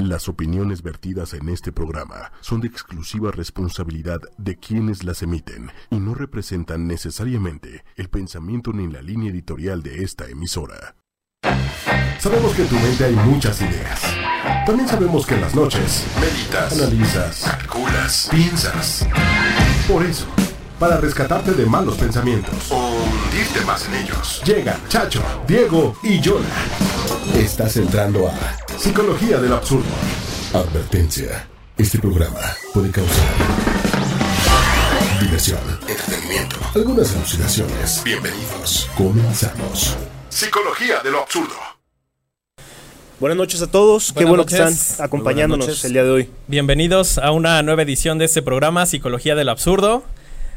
Las opiniones vertidas en este programa son de exclusiva responsabilidad de quienes las emiten y no representan necesariamente el pensamiento ni la línea editorial de esta emisora. Sabemos que en tu mente hay muchas ideas. También sabemos que en las noches meditas, analizas, calculas, piensas. Por eso, para rescatarte de malos pensamientos o hundirte más en ellos, llegan Chacho, Diego y Jonah. Estás entrando a Psicología del Absurdo. Advertencia. Este programa puede causar diversión, entretenimiento, algunas alucinaciones. Bienvenidos. Comenzamos. Psicología de lo absurdo. Buenas noches a todos, qué Buenas bueno que noches. están acompañándonos el día de hoy. Bienvenidos a una nueva edición de este programa Psicología del Absurdo.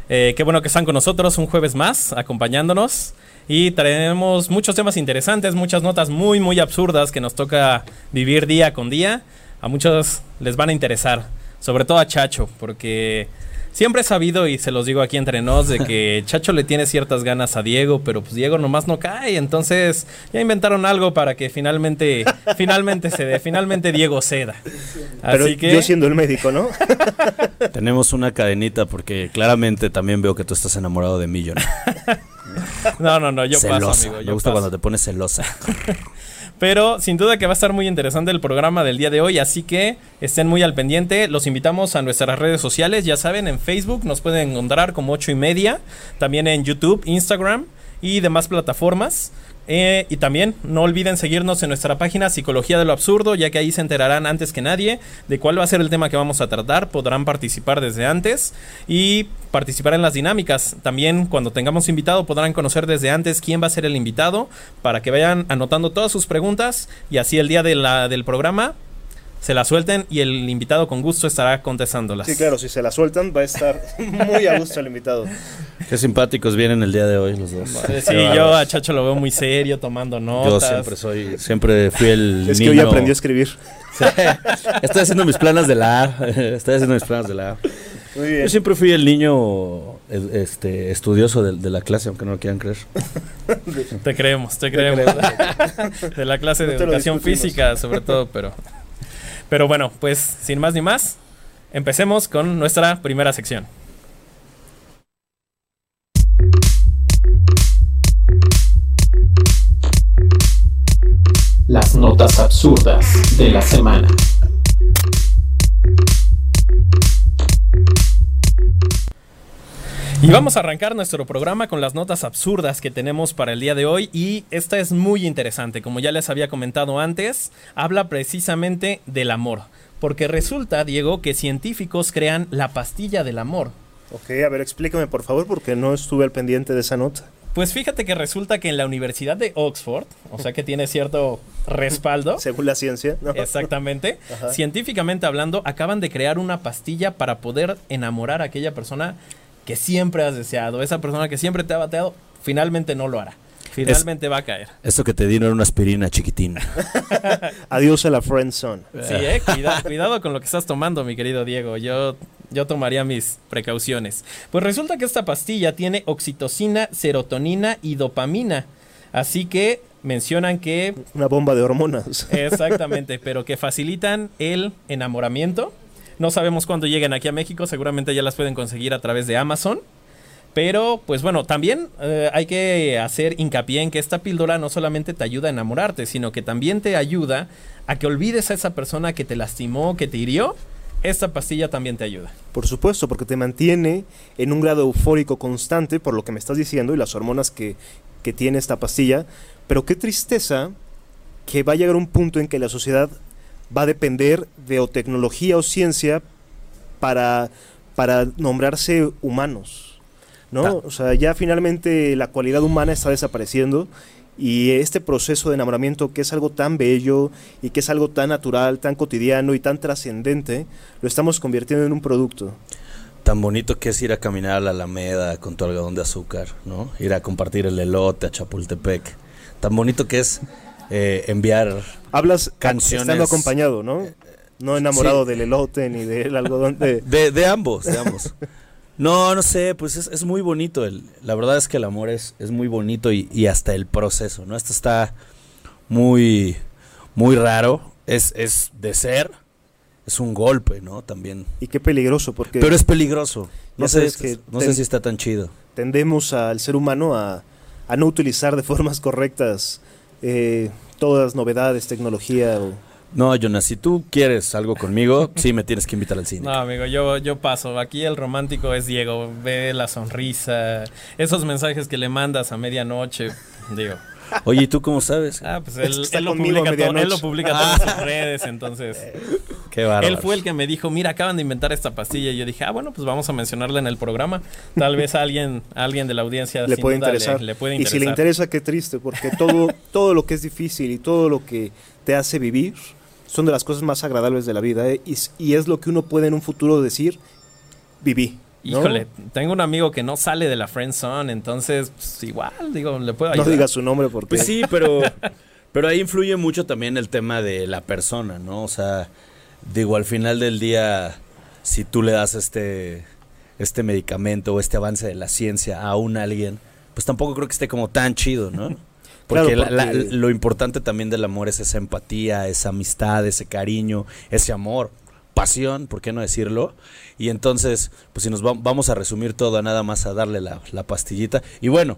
Eh, qué bueno que están con nosotros un jueves más, acompañándonos. Y traemos muchos temas interesantes, muchas notas muy, muy absurdas que nos toca vivir día con día. A muchos les van a interesar, sobre todo a Chacho, porque siempre he sabido, y se los digo aquí entre nos, de que Chacho le tiene ciertas ganas a Diego, pero pues Diego nomás no cae. Entonces ya inventaron algo para que finalmente, finalmente se dé, finalmente Diego ceda. Pero que... yo siendo el médico, ¿no? Tenemos una cadenita porque claramente también veo que tú estás enamorado de mí, John. No, no, no, yo celosa. paso, amigo. Me Yo gusta paso. cuando te pones celosa. Pero sin duda que va a estar muy interesante el programa del día de hoy, así que estén muy al pendiente. Los invitamos a nuestras redes sociales, ya saben, en Facebook nos pueden encontrar como 8 y media, también en YouTube, Instagram y demás plataformas. Eh, y también no olviden seguirnos en nuestra página Psicología de lo Absurdo, ya que ahí se enterarán antes que nadie de cuál va a ser el tema que vamos a tratar. Podrán participar desde antes y participar en las dinámicas. También cuando tengamos invitado podrán conocer desde antes quién va a ser el invitado para que vayan anotando todas sus preguntas y así el día de la, del programa se la suelten y el invitado con gusto estará contestándolas. Sí, claro, si se la sueltan va a estar muy a gusto el invitado. Qué simpáticos vienen el día de hoy los dos. Sí, yo a Chacho lo veo muy serio, tomando Yo notas. siempre soy, siempre fui el Es que niño. hoy aprendió a escribir. Estoy haciendo mis planas de la A. Estoy haciendo mis planas de la A. Muy bien. Yo siempre fui el niño este, estudioso de, de la clase, aunque no lo quieran creer. Te creemos, te creemos. de la clase de No educación física, sobre todo, pero. Pero bueno, pues sin más ni más, empecemos con nuestra primera sección. Las notas absurdas de la semana. Y vamos a arrancar nuestro programa con las notas absurdas que tenemos para el día de hoy. Y esta es muy interesante, como ya les había comentado antes, habla precisamente del amor. Porque resulta, Diego, que científicos crean la pastilla del amor. Ok, a ver, explícame por favor, porque no estuve al pendiente de esa nota. Pues fíjate que resulta que en la Universidad de Oxford, o sea que tiene cierto respaldo, Según la ciencia, ¿no? exactamente, Ajá. científicamente hablando, acaban de crear una pastilla para poder enamorar a aquella persona que siempre has deseado, esa persona que siempre te ha bateado, finalmente no lo hará. Finalmente va a caer. Esto que te dieron era una aspirina chiquitina. Adiós a la friend zone. Sí, eh, cuida- cuidado con lo que estás tomando, mi querido Diego. Yo, yo tomaría mis precauciones. Pues resulta que esta pastilla tiene oxitocina, serotonina y dopamina. Así que mencionan que Una bomba de hormonas. Exactamente, pero que facilitan el enamoramiento. No sabemos cuándo lleguen aquí a México, seguramente ya las pueden conseguir a través de Amazon. Pero, pues bueno, también eh, hay que hacer hincapié en que esta píldora no solamente te ayuda a enamorarte, sino que también te ayuda a que olvides a esa persona que te lastimó, que te hirió. Esta pastilla también te ayuda. Por supuesto, porque te mantiene en un grado eufórico constante, por lo que me estás diciendo, y las hormonas que, que tiene esta pastilla. Pero qué tristeza que va a llegar un punto en que la sociedad va a depender de o tecnología o ciencia para, para nombrarse humanos. ¿No? O sea, ya finalmente la cualidad humana está desapareciendo y este proceso de enamoramiento que es algo tan bello y que es algo tan natural, tan cotidiano y tan trascendente, lo estamos convirtiendo en un producto. Tan bonito que es ir a caminar a la Alameda con tu algodón de azúcar, ¿no? Ir a compartir el elote a Chapultepec. Tan bonito que es eh, enviar Hablas Canciones. estando acompañado, ¿no? No enamorado Sí. del elote ni del algodón de... De, de ambos, de ambos. No, no sé, pues es, es muy bonito. El, la verdad es que el amor es, es muy bonito y, y hasta el proceso, ¿no? Esto está muy, muy raro. es, es de ser, es un golpe, ¿no? También. Y qué peligroso, porque Pero es peligroso. No, sé, que no ten- sé si está tan chido. tendemos al ser humano a, a no utilizar de formas correctas eh, todas las novedades, tecnología o... No, Jonas, si tú quieres algo conmigo, sí me tienes que invitar al cine. No, amigo, yo, yo paso. Aquí el romántico es Diego. Ve la sonrisa, esos mensajes que le mandas a medianoche. Digo, Oye, ¿y tú cómo sabes? ah, pues Es él, que está él lo publica todo, él lo publica todas sus redes, entonces. Qué bárbaro. Él fue el que me dijo, mira, acaban de inventar esta pastilla. Y yo dije, ah, bueno, pues vamos a mencionarla en el programa. Tal vez a alguien, alguien de la audiencia le puede duda interesar. Le, puede Y si interesar. le interesa, qué triste, porque todo, todo lo que es difícil y todo lo que te hace vivir son de las cosas más agradables de la vida. ¿eh? Y es lo que uno puede en un futuro decir, viví. ¿No? Híjole, tengo un amigo que no sale de la friend zone, entonces pues, igual, digo, le puedo No ayudar. digas su nombre porque... Pues sí, pero, pero ahí influye mucho también el tema de la persona, ¿no? O sea, digo, al final del día, si tú le das este, este medicamento o este avance de la ciencia a un alguien, pues tampoco creo que esté como tan chido, ¿no? Porque, Claro, la- la- porque- lo importante también del amor es esa empatía, esa amistad, ese cariño, ese amor, pasión, ¿por qué no decirlo? Y entonces, pues si nos va- vamos a resumir todo a nada más a darle la, la pastillita. Y bueno,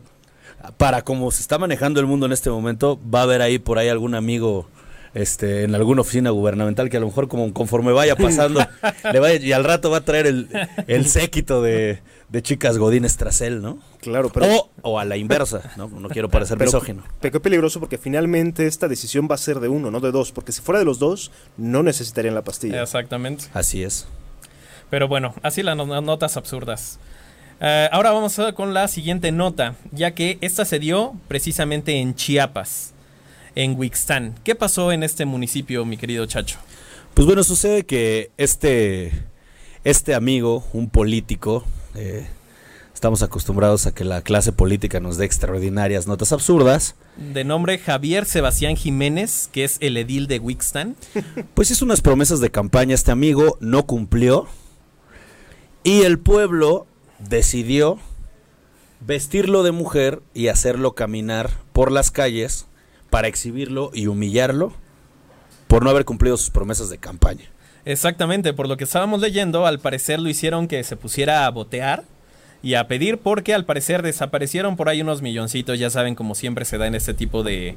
para como se está manejando el mundo en este momento, va a haber ahí por ahí algún amigo este, en alguna oficina gubernamental que a lo mejor como conforme vaya pasando, le vaya, y al rato va a traer el, el séquito de, de chicas godines tras él, ¿no? Claro, pero... o, o a la inversa, ¿no? No quiero parecer Pero- misógino. Pero qué peligroso porque finalmente esta decisión va a ser de uno, no de dos. Porque si fuera de los dos, no necesitarían la pastilla. Exactamente. Así es. Pero bueno, así las no- notas absurdas. Eh, ahora vamos a con la siguiente nota, ya que esta se dio precisamente en Chiapas, en Huixtán. ¿Qué pasó en este municipio, mi querido Chacho? Pues bueno, sucede que este, este amigo, un político, eh, estamos acostumbrados a que la clase política nos dé extraordinarias notas absurdas, De nombre Javier Sebastián Jiménez, que es el edil de Huixtán. pues hizo unas promesas de campaña este amigo, no cumplió, y el pueblo decidió vestirlo de mujer y hacerlo caminar por las calles para exhibirlo y humillarlo por no haber cumplido sus promesas de campaña. Exactamente, por lo que estábamos leyendo, al parecer lo hicieron que se pusiera a botear y a pedir porque al parecer desaparecieron por ahí unos milloncitos, ya saben como siempre se da en este tipo de,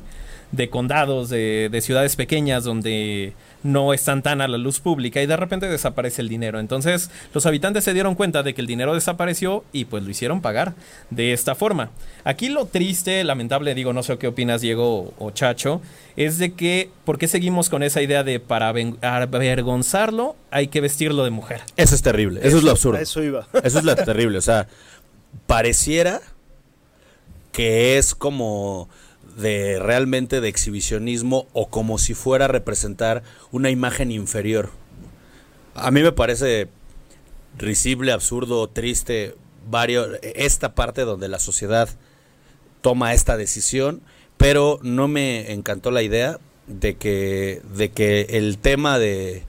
de condados, de, de ciudades pequeñas donde no están tan a la luz pública y de repente desaparece el dinero. Entonces los habitantes se dieron cuenta de que el dinero desapareció y pues lo hicieron pagar de esta forma. Aquí lo triste, lamentable, digo, no sé qué opinas Diego o Chacho, es de que, ¿por qué seguimos con esa idea de para avergonzarlo hay que vestirlo de mujer? Eso es terrible, eso, es lo absurdo. eso iba. Eso es lo terrible, o sea, pareciera que es como de realmente de exhibicionismo o como si fuera a representar una imagen inferior. A mí me parece risible, absurdo, triste, varios esta parte donde la sociedad toma esta decisión, pero no me encantó la idea de que de que el tema de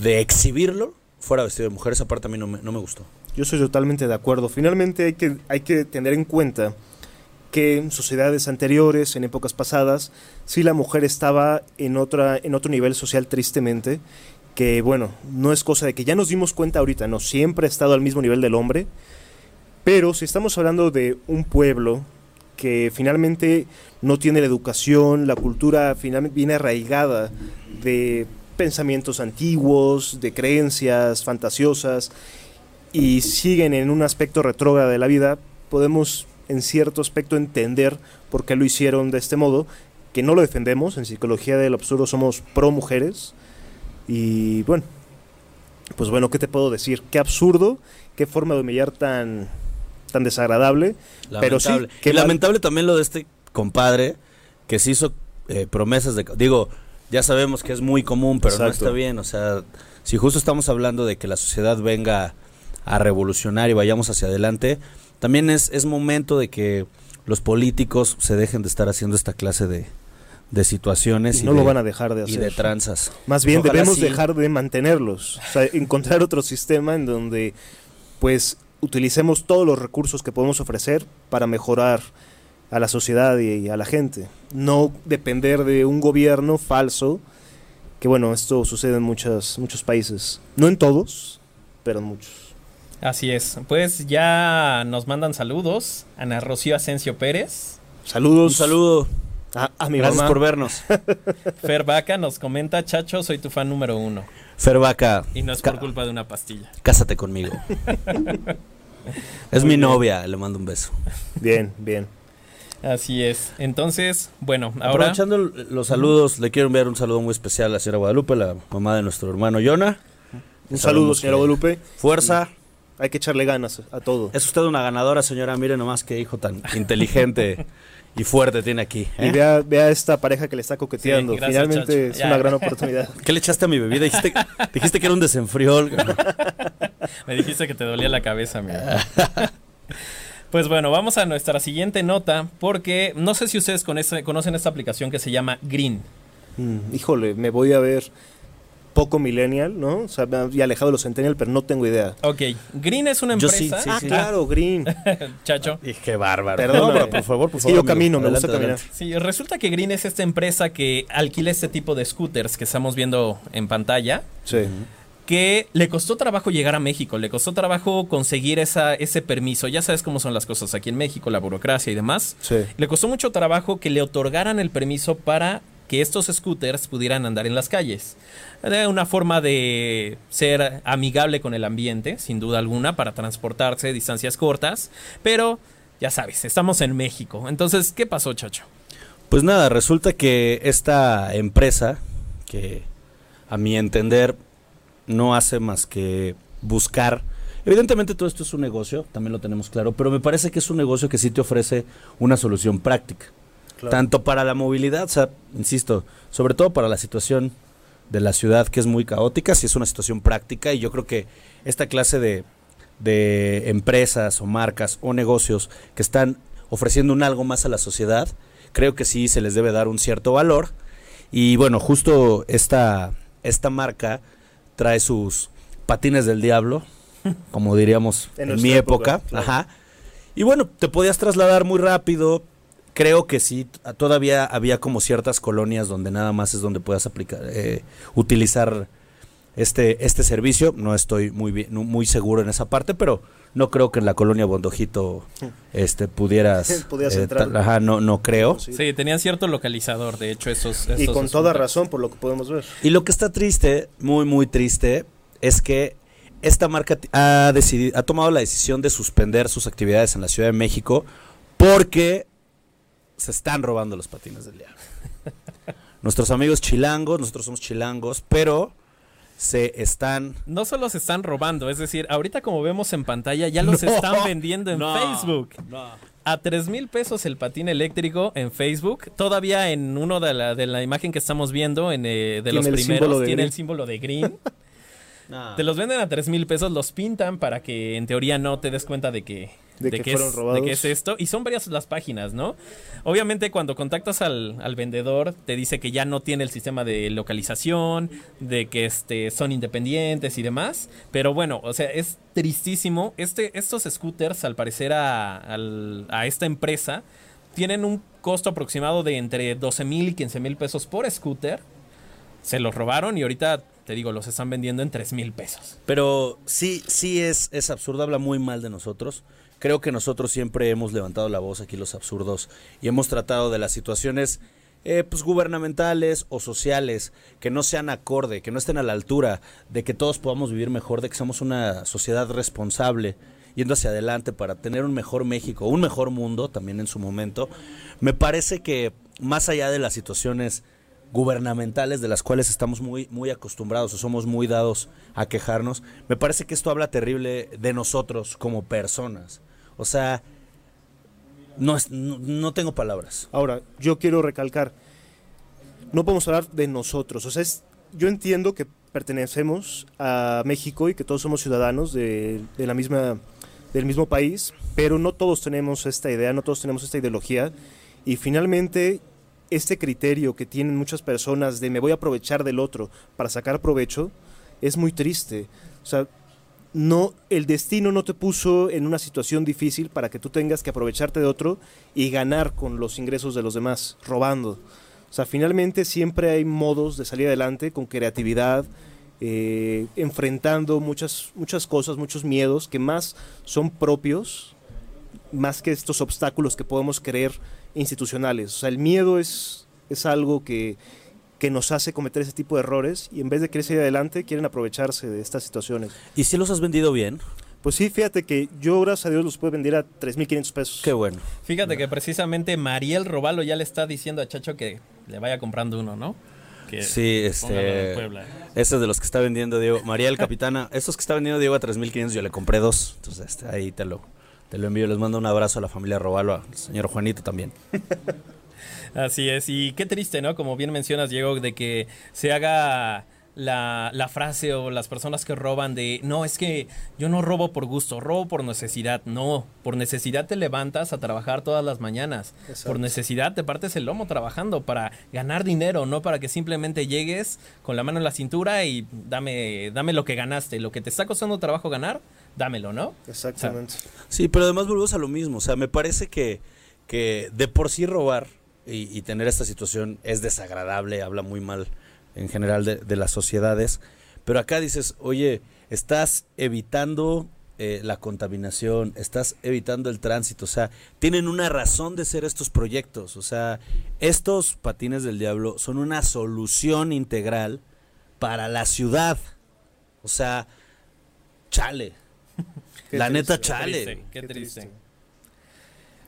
de exhibirlo fuera vestido de mujer, esa parte a mí no me, no me gustó. Yo soy totalmente de acuerdo. Finalmente hay que, hay que tener en cuenta que en sociedades anteriores, en épocas pasadas, sí la mujer estaba en, otra, en otro nivel social tristemente, que bueno, no es cosa de que ya nos dimos cuenta ahorita, no, siempre ha estado al mismo nivel del hombre, pero si estamos hablando de un pueblo que finalmente no tiene la educación, la cultura finalmente viene arraigada de pensamientos antiguos, de creencias fantasiosas, y siguen en un aspecto retrógrado de la vida, podemos en cierto aspecto entender por qué lo hicieron de este modo, que no lo defendemos, en psicología del absurdo somos pro mujeres, y bueno, pues bueno, ¿qué te puedo decir? Qué absurdo, qué forma de humillar tan, tan desagradable, pero sí, Lamentable. qué y mal- lamentable también lo de este compadre que se hizo eh, promesas de... Digo, ya sabemos que es muy común, pero no está bien. O sea, si justo estamos hablando de que la sociedad venga a revolucionar y vayamos hacia adelante, también es, es momento de que los políticos se dejen de estar haciendo esta clase de, de situaciones y y, no de, lo van a dejar de y hacer. de tranzas. Más bien Ojalá debemos sí. dejar de mantenerlos, o sea, encontrar otro sistema en donde pues utilicemos todos los recursos que podemos ofrecer para mejorar a la sociedad y, y a la gente. No depender de un gobierno falso que bueno, esto sucede en muchas, muchos países. No en todos, pero en muchos. Así es. Pues ya nos mandan saludos. Ana Rocío Asensio Pérez. Saludos. Un saludo. a, a mi Gracias mamá. por vernos. Fer Vaca nos comenta, Chacho, soy tu fan número uno. Fer Vaca, Y no es por culpa de una pastilla. cásate conmigo. es Muy mi bien. novia, le mando un beso. Bien, bien. Así es. Entonces, bueno, ahora... Aprovechando los saludos, le quiero enviar un saludo muy especial a la señora Guadalupe, la mamá de nuestro hermano Yona. Un saludo, señora Guadalupe. Fuerza. Hay que echarle ganas a todo. Es usted una ganadora, señora. Mire nomás qué hijo tan inteligente y fuerte tiene aquí. ¿eh? Y vea, vea esta pareja que le está coqueteando. Sí, gracias, Finalmente Chacho. es Ya. una gran oportunidad. ¿Qué le echaste a mi bebida? Dijiste, dijiste que era un desenfriol. Me dijiste que te dolía la cabeza, mira. Pues bueno, vamos a nuestra siguiente nota, porque no sé si ustedes con conocen esta aplicación que se llama Green. Mm, híjole, me voy a ver poco millennial, ¿no? O sea, y alejado de los centennial, pero no tengo idea. Ok, Green es una Yo empresa. sí, sí, ah, sí. claro, Green. Chacho. Y qué bárbaro. Perdóname. No, pero por favor, por favor. que yo amigo. camino, me gusta Adelante, caminar. Sí, resulta que Green es esta empresa que alquila este tipo de scooters que estamos viendo en pantalla. Sí. que le costó trabajo llegar a México, le costó trabajo conseguir esa, ese permiso. Ya sabes cómo son las cosas aquí en México, la burocracia y demás. Sí. Le costó mucho trabajo que le otorgaran el permiso para que estos scooters pudieran andar en las calles. Era una forma de ser amigable con el ambiente, sin duda alguna, para transportarse distancias cortas. Pero, ya sabes, estamos en México. Entonces, ¿qué pasó, chacho? Pues nada, resulta que esta empresa, que a mi entender no hace más que buscar, evidentemente todo esto es un negocio, también lo tenemos claro, pero me parece que es un negocio que sí te ofrece una solución práctica, Claro. tanto para la movilidad, o sea, insisto, sobre todo para la situación de la ciudad que es muy caótica, sí es una situación práctica y yo creo que esta clase de, de empresas o marcas o negocios que están ofreciendo un algo más a la sociedad, creo que sí se les debe dar un cierto valor. Y bueno, justo esta, esta marca trae sus patines del diablo, como diríamos En mi época. época, claro. Ajá. Y bueno, te podías trasladar muy rápido. Creo que sí, todavía había como ciertas colonias donde nada más es donde puedas aplicar, eh, utilizar este, este servicio. No estoy muy, bien, muy seguro en esa parte, pero no creo que en la colonia Bondojito este, pudieras... Eh, entrar. ajá, no, no creo. Sí. Tenían cierto localizador, de hecho, esos... Y con toda razón, por lo que podemos ver. Y lo que está triste, muy, muy triste, es que esta marca ha, decidido, ha tomado la decisión de suspender sus actividades en la Ciudad de México porque se están robando los patines del diablo. Nuestros amigos chilangos, nosotros somos chilangos, pero se están... No solo se están robando, es decir, ahorita como vemos en pantalla ya los están vendiendo en No, Facebook. no. A tres mil pesos el patín eléctrico en Facebook. Todavía en uno de la, de la imagen que estamos viendo, en, eh, de los primeros, de tiene el símbolo de green. Te los venden a tres mil pesos, los pintan para que en teoría no te des cuenta de que, De que qué fueron es, robados. de qué es esto. Y son varias las páginas, ¿no? Obviamente cuando contactas al, al vendedor te dice que ya no tiene el sistema de localización, de que este, son independientes y demás. Pero bueno, o sea, es tristísimo. Este, estos scooters, al parecer a, al- a esta empresa, tienen un costo aproximado de entre 12 mil y 15 mil pesos por scooter. Se los robaron y ahorita, te digo, los están vendiendo en 3 mil pesos. Pero sí, sí es, es absurdo, habla muy mal de nosotros. Creo que nosotros siempre hemos levantado la voz aquí los absurdos y hemos tratado de las situaciones eh, pues, gubernamentales o sociales que no sean acorde, que no estén a la altura de que todos podamos vivir mejor, de que somos una sociedad responsable yendo hacia adelante para tener un mejor México, un mejor mundo también en su momento. Me parece que más allá de las situaciones gubernamentales de las cuales estamos muy, muy acostumbrados o somos muy dados a quejarnos, me parece que esto habla terrible de nosotros como personas. O sea, no, es, no, tengo palabras. Ahora, yo quiero recalcar, no podemos hablar de nosotros, o sea, es, yo entiendo que pertenecemos a México y que todos somos ciudadanos de, de la misma, del mismo país, pero no todos tenemos esta idea, no todos tenemos esta ideología, y finalmente este criterio que tienen muchas personas de me voy a aprovechar del otro para sacar provecho, es muy triste. O sea, no, el destino no te puso en una situación difícil para que tú tengas que aprovecharte de otro y ganar con los ingresos de los demás, robando. O sea, finalmente siempre hay modos de salir adelante con creatividad, eh, enfrentando muchas, muchas cosas, muchos miedos que más son propios, más que estos obstáculos que podemos creer institucionales. O sea, el miedo es, es algo que, que nos hace cometer ese tipo de errores y en vez de querer salir adelante quieren aprovecharse de estas situaciones. ¿Y si los has vendido bien? Pues sí, fíjate que yo, gracias a Dios, los puedo vender a 3.500 pesos. Qué bueno. Fíjate que precisamente Mariel Robalo ya le está diciendo a Chacho que le vaya comprando uno, ¿no? Que Sí, este. Puebla. Ese es de los que está vendiendo Diego. María el Capitana. Esos que está vendiendo Diego a 3.500, yo le compré dos. Entonces, este, ahí te lo, te lo envío. Les mando un abrazo a la familia Robalo, al señor Juanito también. Así es, y qué triste, ¿no? Como bien mencionas, Diego, de que se haga la, la frase o las personas que roban de, no, es que yo no robo por gusto, robo por necesidad. No, por necesidad te levantas a trabajar todas las mañanas. Exacto. Por necesidad te partes el lomo trabajando para ganar dinero, no para que simplemente llegues con la mano en la cintura y dame, dame lo que ganaste. Lo que te está costando trabajo ganar, dámelo, ¿no? Exactamente. Sí, pero además volvemos a lo mismo. O sea, me parece que, que de por sí robar y, y tener esta situación es desagradable, habla muy mal en general de, de las sociedades. Pero acá dices, oye, estás evitando eh, la contaminación, estás evitando el tránsito. O sea, tienen una razón de ser estos proyectos. O sea, estos patines del diablo son una solución integral para la ciudad. O sea, chale. La triste, neta, qué chale. Triste, qué, Qué triste.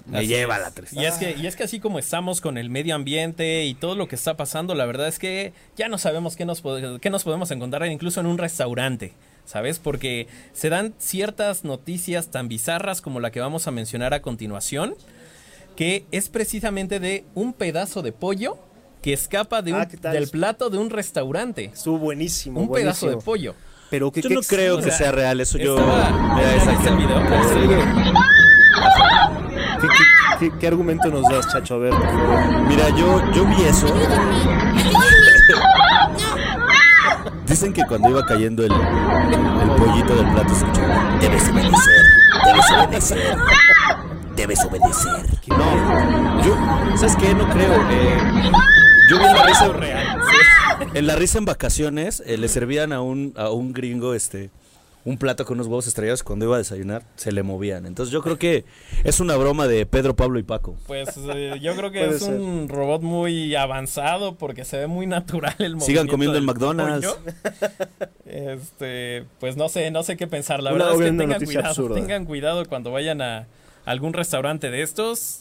Me Así lleva es. la tristeza. Y es, que, y es que así como estamos con el medio ambiente y todo lo que está pasando, la verdad es que ya no sabemos qué nos, qué nos podemos encontrar incluso en un restaurante, ¿sabes? Porque se dan ciertas noticias tan bizarras como la que vamos a mencionar a continuación, que es precisamente de un pedazo de pollo que escapa de Ah, un- del plato de un restaurante. Estuvo buenísimo. Un pedazo de pollo. Pero que Yo qué no creo o que sea, real, eso yo... estaba- Mira, ¿Ya esa el video? ¿Ya viste el video? ¿Qué, argumento nos das, Chacho? A ver. Mira, yo, yo vi eso. Dicen que cuando iba cayendo el, pollito del plato se escuchaba, Debes obedecer, debes obedecer, debes obedecer. No, yo, ¿sabes qué? No creo. eh, yo vi la risa real. En la risa en vacaciones eh, le servían a un, a un gringo este un plato con unos huevos estrellados cuando iba a desayunar se le movían. Entonces yo creo que es una broma de Pedro, Pablo y Paco. Pues eh, yo creo que es ser. un robot muy avanzado porque se ve muy natural el movimiento. Sigan comiendo en McDonald's. Este, pues no sé, no sé qué pensar. La Una- verdad es que tengan cuidado, absurda. tengan cuidado cuando vayan a algún restaurante de estos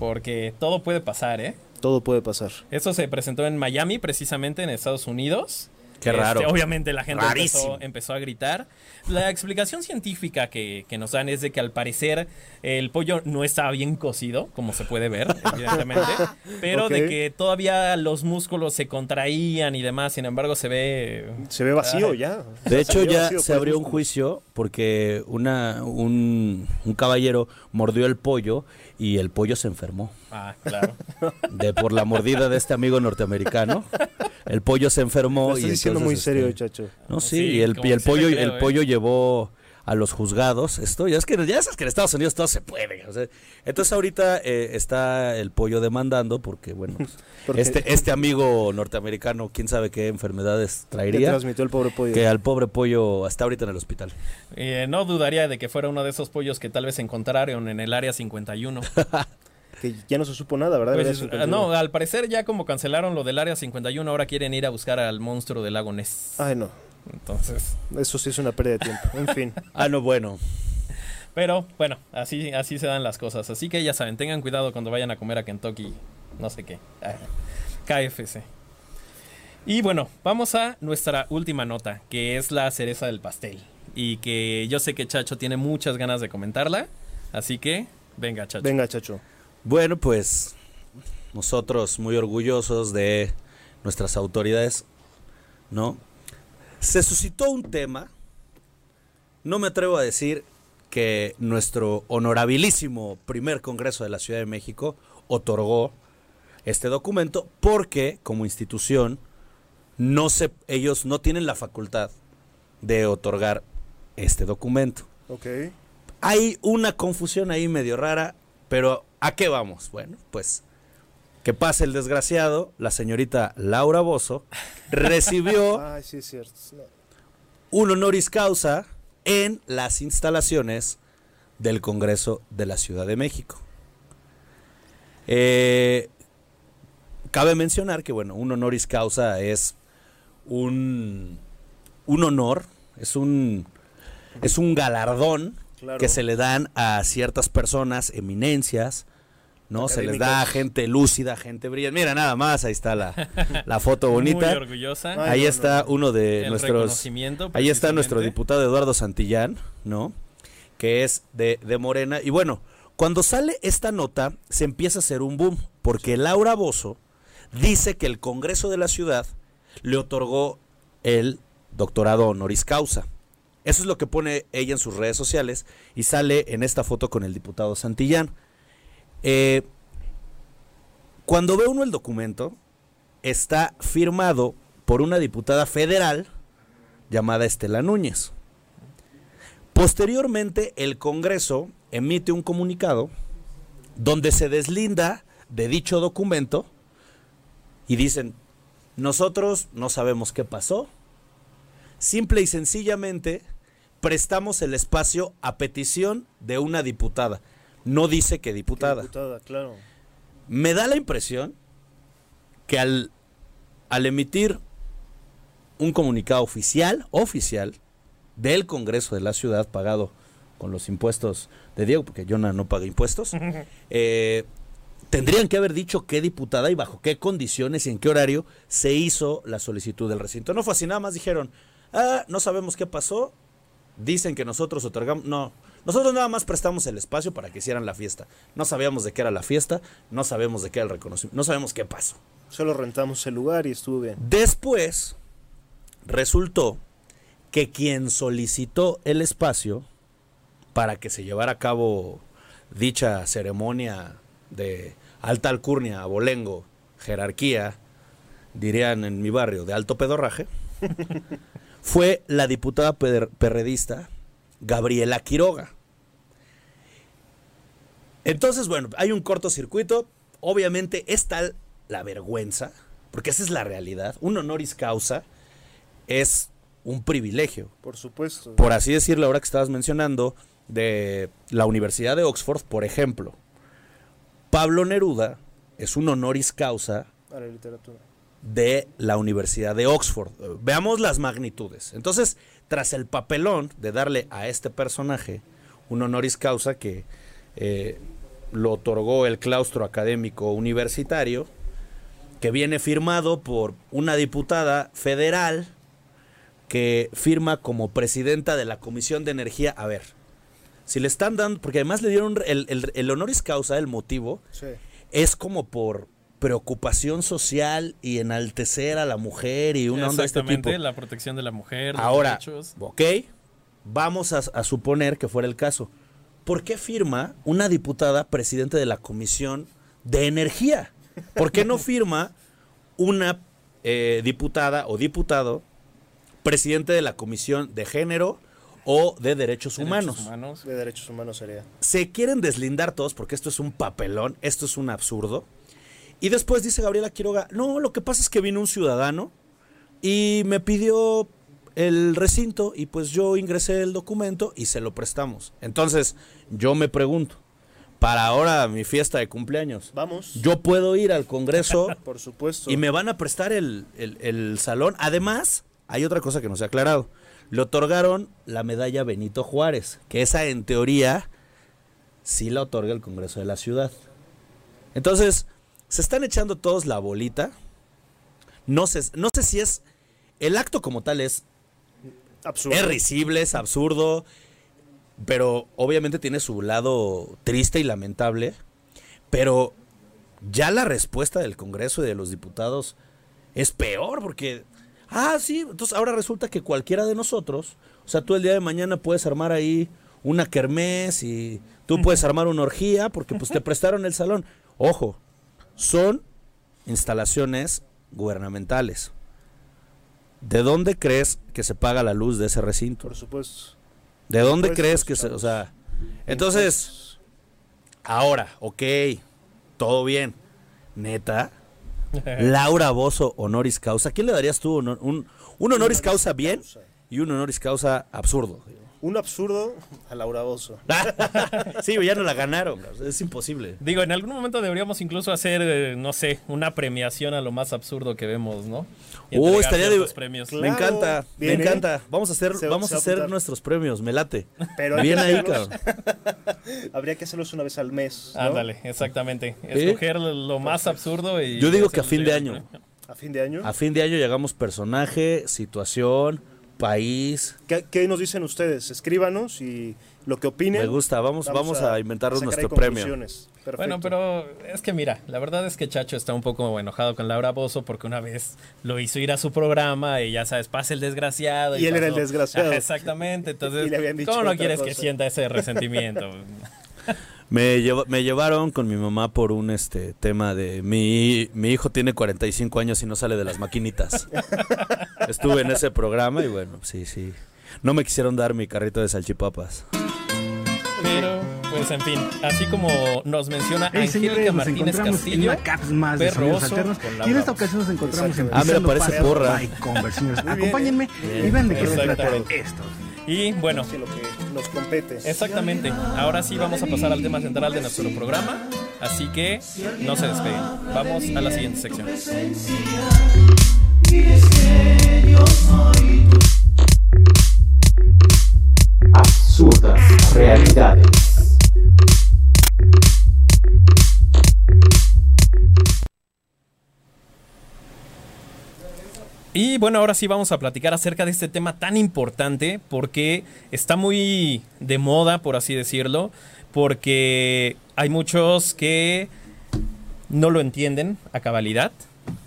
porque todo puede pasar, ¿eh? Todo puede pasar. Eso se presentó en Miami, precisamente en Estados Unidos. Qué raro. Este, obviamente la gente empezó, empezó a gritar. La explicación científica que, que nos dan es de que al parecer el pollo no estaba bien cocido, como se puede ver, evidentemente, pero de que todavía los músculos se contraían y demás, sin embargo se ve... Se ve vacío Ay. ya. De hecho, Se ya se abrió un juicio porque una, un, un caballero mordió el pollo y el pollo se enfermó. Ah, claro. De por la mordida de este amigo norteamericano. El pollo se enfermó. Lo y estás diciendo muy entonces, serio, este, Chacho. No, sí, Sí, y el, y pollo, creo, el ¿eh? pollo llevó a los juzgados esto. Ya es que ya sabes que en Estados Unidos todo se puede. o sea, entonces ahorita eh, está el pollo demandando porque, bueno, pues, Porque este, este amigo norteamericano, quién sabe qué enfermedades traería. transmitió el pobre pollo. Que al pobre pollo está ahorita en el hospital. Eh, no dudaría de que fuera uno de esos pollos que tal vez encontraron en el área 51. Que ya no se supo nada, ¿verdad? Pues, 51. no, al parecer ya como cancelaron lo del área 51, ahora quieren ir a buscar al monstruo del lago Ness. Ay, no. Entonces, Eso sí es una pérdida de tiempo. En fin. Ah, no, bueno. pero bueno, así, así se dan las cosas. Así que ya saben, tengan cuidado cuando vayan a comer a Kentucky, no sé qué. Ah, KFC. Y bueno, vamos a nuestra última nota, que es la cereza del pastel. Y que yo sé que Chacho tiene muchas ganas de comentarla. Así que, venga, Chacho. Venga, Chacho. Bueno, pues nosotros muy orgullosos de nuestras autoridades, ¿no? Se suscitó un tema, no me atrevo a decir que nuestro honorabilísimo primer Congreso de la Ciudad de México otorgó este documento porque como institución no se, ellos no tienen la facultad de otorgar este documento. Ok. Hay una confusión ahí medio rara, pero ¿a qué vamos? Bueno, pues que pasa el desgraciado, la señorita Laura Bozo recibió Ay, sí, es cierto. No. un honoris causa en las instalaciones del Congreso de la Ciudad de México. Eh, cabe mencionar que, bueno, un honoris causa es un, un honor, es un, es un galardón Claro. que se le dan a ciertas personas, eminencias, ¿no? Se les da gente lúcida, gente brillante. Mira, nada más, ahí está la, la foto bonita. Muy orgullosa. Ahí no, está no, no. uno de El nuestros. Ahí está nuestro diputado Eduardo Santillán, ¿no? Que es de, de Morena. Y bueno, cuando sale esta nota, se empieza a hacer un boom. Porque Laura Bozo dice que el Congreso de la Ciudad le otorgó el doctorado honoris causa. Eso es lo que pone ella en sus redes sociales y sale en esta foto con el diputado Santillán. Eh, cuando ve uno el documento, está firmado por una diputada federal llamada Estela Núñez. Posteriormente, el Congreso emite un comunicado donde se deslinda de dicho documento y dicen, nosotros no sabemos qué pasó, simple y sencillamente prestamos el espacio a petición de una diputada. No dice que diputada. diputada, claro. Me da la impresión que al, al emitir un comunicado oficial, oficial, del Congreso de la Ciudad, pagado con los impuestos de Diego, porque Jonah no paga impuestos, eh, tendrían que haber dicho qué diputada y bajo qué condiciones y en qué horario se hizo la solicitud del recinto. No fue así, nada más dijeron, ah, no sabemos qué pasó, dicen que nosotros otorgamos, no, nosotros nada más prestamos el espacio para que hicieran la fiesta. No sabíamos de qué era la fiesta, no sabemos de qué era el reconocimiento, no sabemos qué pasó. Solo rentamos el lugar y estuvo bien. Después resultó que quien solicitó el espacio para que se llevara a cabo dicha ceremonia de alta alcurnia, abolengo, jerarquía, dirían en mi barrio, de alto pedorraje, fue la diputada perredista Gabriela Quiroga. Entonces, bueno, hay un cortocircuito. Obviamente es tal la vergüenza, porque esa es la realidad. Un honoris causa es un privilegio. Por supuesto. Por así decirlo, ahora que estabas mencionando, de la Universidad de Oxford, por ejemplo, Pablo Neruda es un honoris causa A la literatura. de la Universidad de Oxford. Veamos las magnitudes. Entonces, tras el papelón de darle a este personaje un honoris causa que eh, lo otorgó el claustro académico universitario, que viene firmado por una diputada federal que firma como presidenta de la Comisión de Energía. A ver, si le están dando, porque además le dieron el, el- el honoris causa, el motivo, Sí. es como por preocupación social y enaltecer a la mujer y una onda de este tipo. la protección de la mujer, los Ahora, derechos. ok, vamos a, a suponer que fuera el caso. ¿Por qué firma una diputada presidente de la Comisión de Energía? ¿Por qué no firma una eh, diputada o diputado presidente de la Comisión de Género o de Derechos, derechos Humanos? humanos. De derechos humanos sería. se quieren deslindar todos porque esto es un papelón, esto es un absurdo. Y después dice Gabriela Quiroga, no, lo que pasa es que vino un ciudadano y me pidió el recinto y pues yo ingresé el documento y se lo prestamos. Entonces, yo me pregunto, para ahora mi fiesta de cumpleaños, Vamos. yo puedo ir al Congreso Por supuesto. y me van a prestar el, el- el salón. Además, hay otra cosa que no se ha aclarado. Le otorgaron la medalla Benito Juárez, que esa en teoría sí la otorga el Congreso de la Ciudad. Entonces, se están echando todos la bolita. No sé, no sé si es... El acto como tal es, Absurdo. es risible, es absurdo, pero obviamente tiene su lado triste y lamentable. Pero ya la respuesta del Congreso y de los diputados es peor porque, ah, sí, entonces ahora resulta que cualquiera de nosotros, o sea, tú el día de mañana puedes armar ahí una kermés y tú puedes armar una orgía porque pues te prestaron el salón. Ojo, son instalaciones gubernamentales. ¿De dónde crees que se paga la luz de ese recinto? Por supuesto. ¿De dónde crees que se, o sea, entonces, ahora, ok, todo bien, Neta. Laura Bozo, honoris causa. ¿A quién le darías tú honor- un, un honoris causa bien y un honoris causa absurdo? Un absurdo a Laura Bozo. sí, ya no la ganaron. Es imposible. Digo, en algún momento deberíamos incluso hacer, eh, no sé, una premiación a lo más absurdo que vemos, ¿no? Oh, estaría de- premios. Claro. me encanta, Bien, me encanta. Vamos a hacer, Se- vamos se a hacer apuntar. nuestros premios, me late. Pero Bien ahí, cabrón. Habría que hacerlos una vez al mes. ¿no? Ándale, exactamente. Escoger lo más absurdo y... Yo digo que a fin de año. A fin de año. A fin de año llegamos personaje, situación, país. ¿Qué, qué nos dicen ustedes? Escríbanos y lo que opinen. Me gusta, vamos, vamos, a, inventarnos sacar ahí nuestro premio. Perfecto. Bueno, pero es que mira, la verdad es que Chacho está un poco enojado con Laura Bozo porque una vez lo hizo ir a su programa y ya sabes, pasa el desgraciado. Y él era el desgraciado. Exactamente, entonces, Y ¿cómo no quieres que sienta ese resentimiento? Me, lleva- me llevaron con mi mamá por un este tema de mi, mi hijo tiene 45 años y no sale de las maquinitas. Estuve en ese programa y bueno, sí, sí. No me quisieron dar mi carrito de salchipapas. Pero, pues en fin, así como nos menciona Hey, señores, Angélica nos Martínez Castillo, en una caps más de Perro Oso alternos. con Y en esta ocasión nos encontramos en Ah, Pisando parece porra. Converse, bien, Acompáñenme ¿eh? y vean de qué se trata esto. Y bueno, Sí, lo que nos compete. exactamente, ahora sí vamos a pasar al tema central de nuestro programa, así que no se despeguen. Vamos a la siguiente sección. Absurdas realidades. Y bueno, ahora sí vamos a platicar acerca de este tema tan importante porque está muy de moda, por así decirlo, porque hay muchos que no lo entienden a cabalidad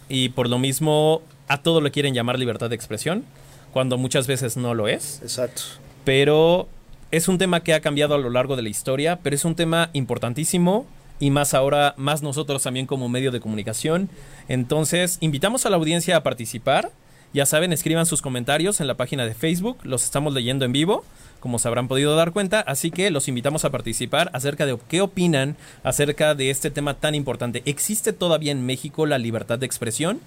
y por lo mismo a todo le quieren llamar libertad de expresión, cuando muchas veces no lo es. Exacto. Pero es un tema que ha cambiado a lo largo de la historia, pero es un tema importantísimo y más ahora, más nosotros también como medio de comunicación. Entonces, invitamos a la audiencia a participar. Ya saben, escriban sus comentarios en la página de Facebook, los estamos leyendo en vivo, como se habrán podido dar cuenta, así que los invitamos a participar acerca de qué opinan acerca de este tema tan importante. ¿Existe todavía en México la libertad de expresión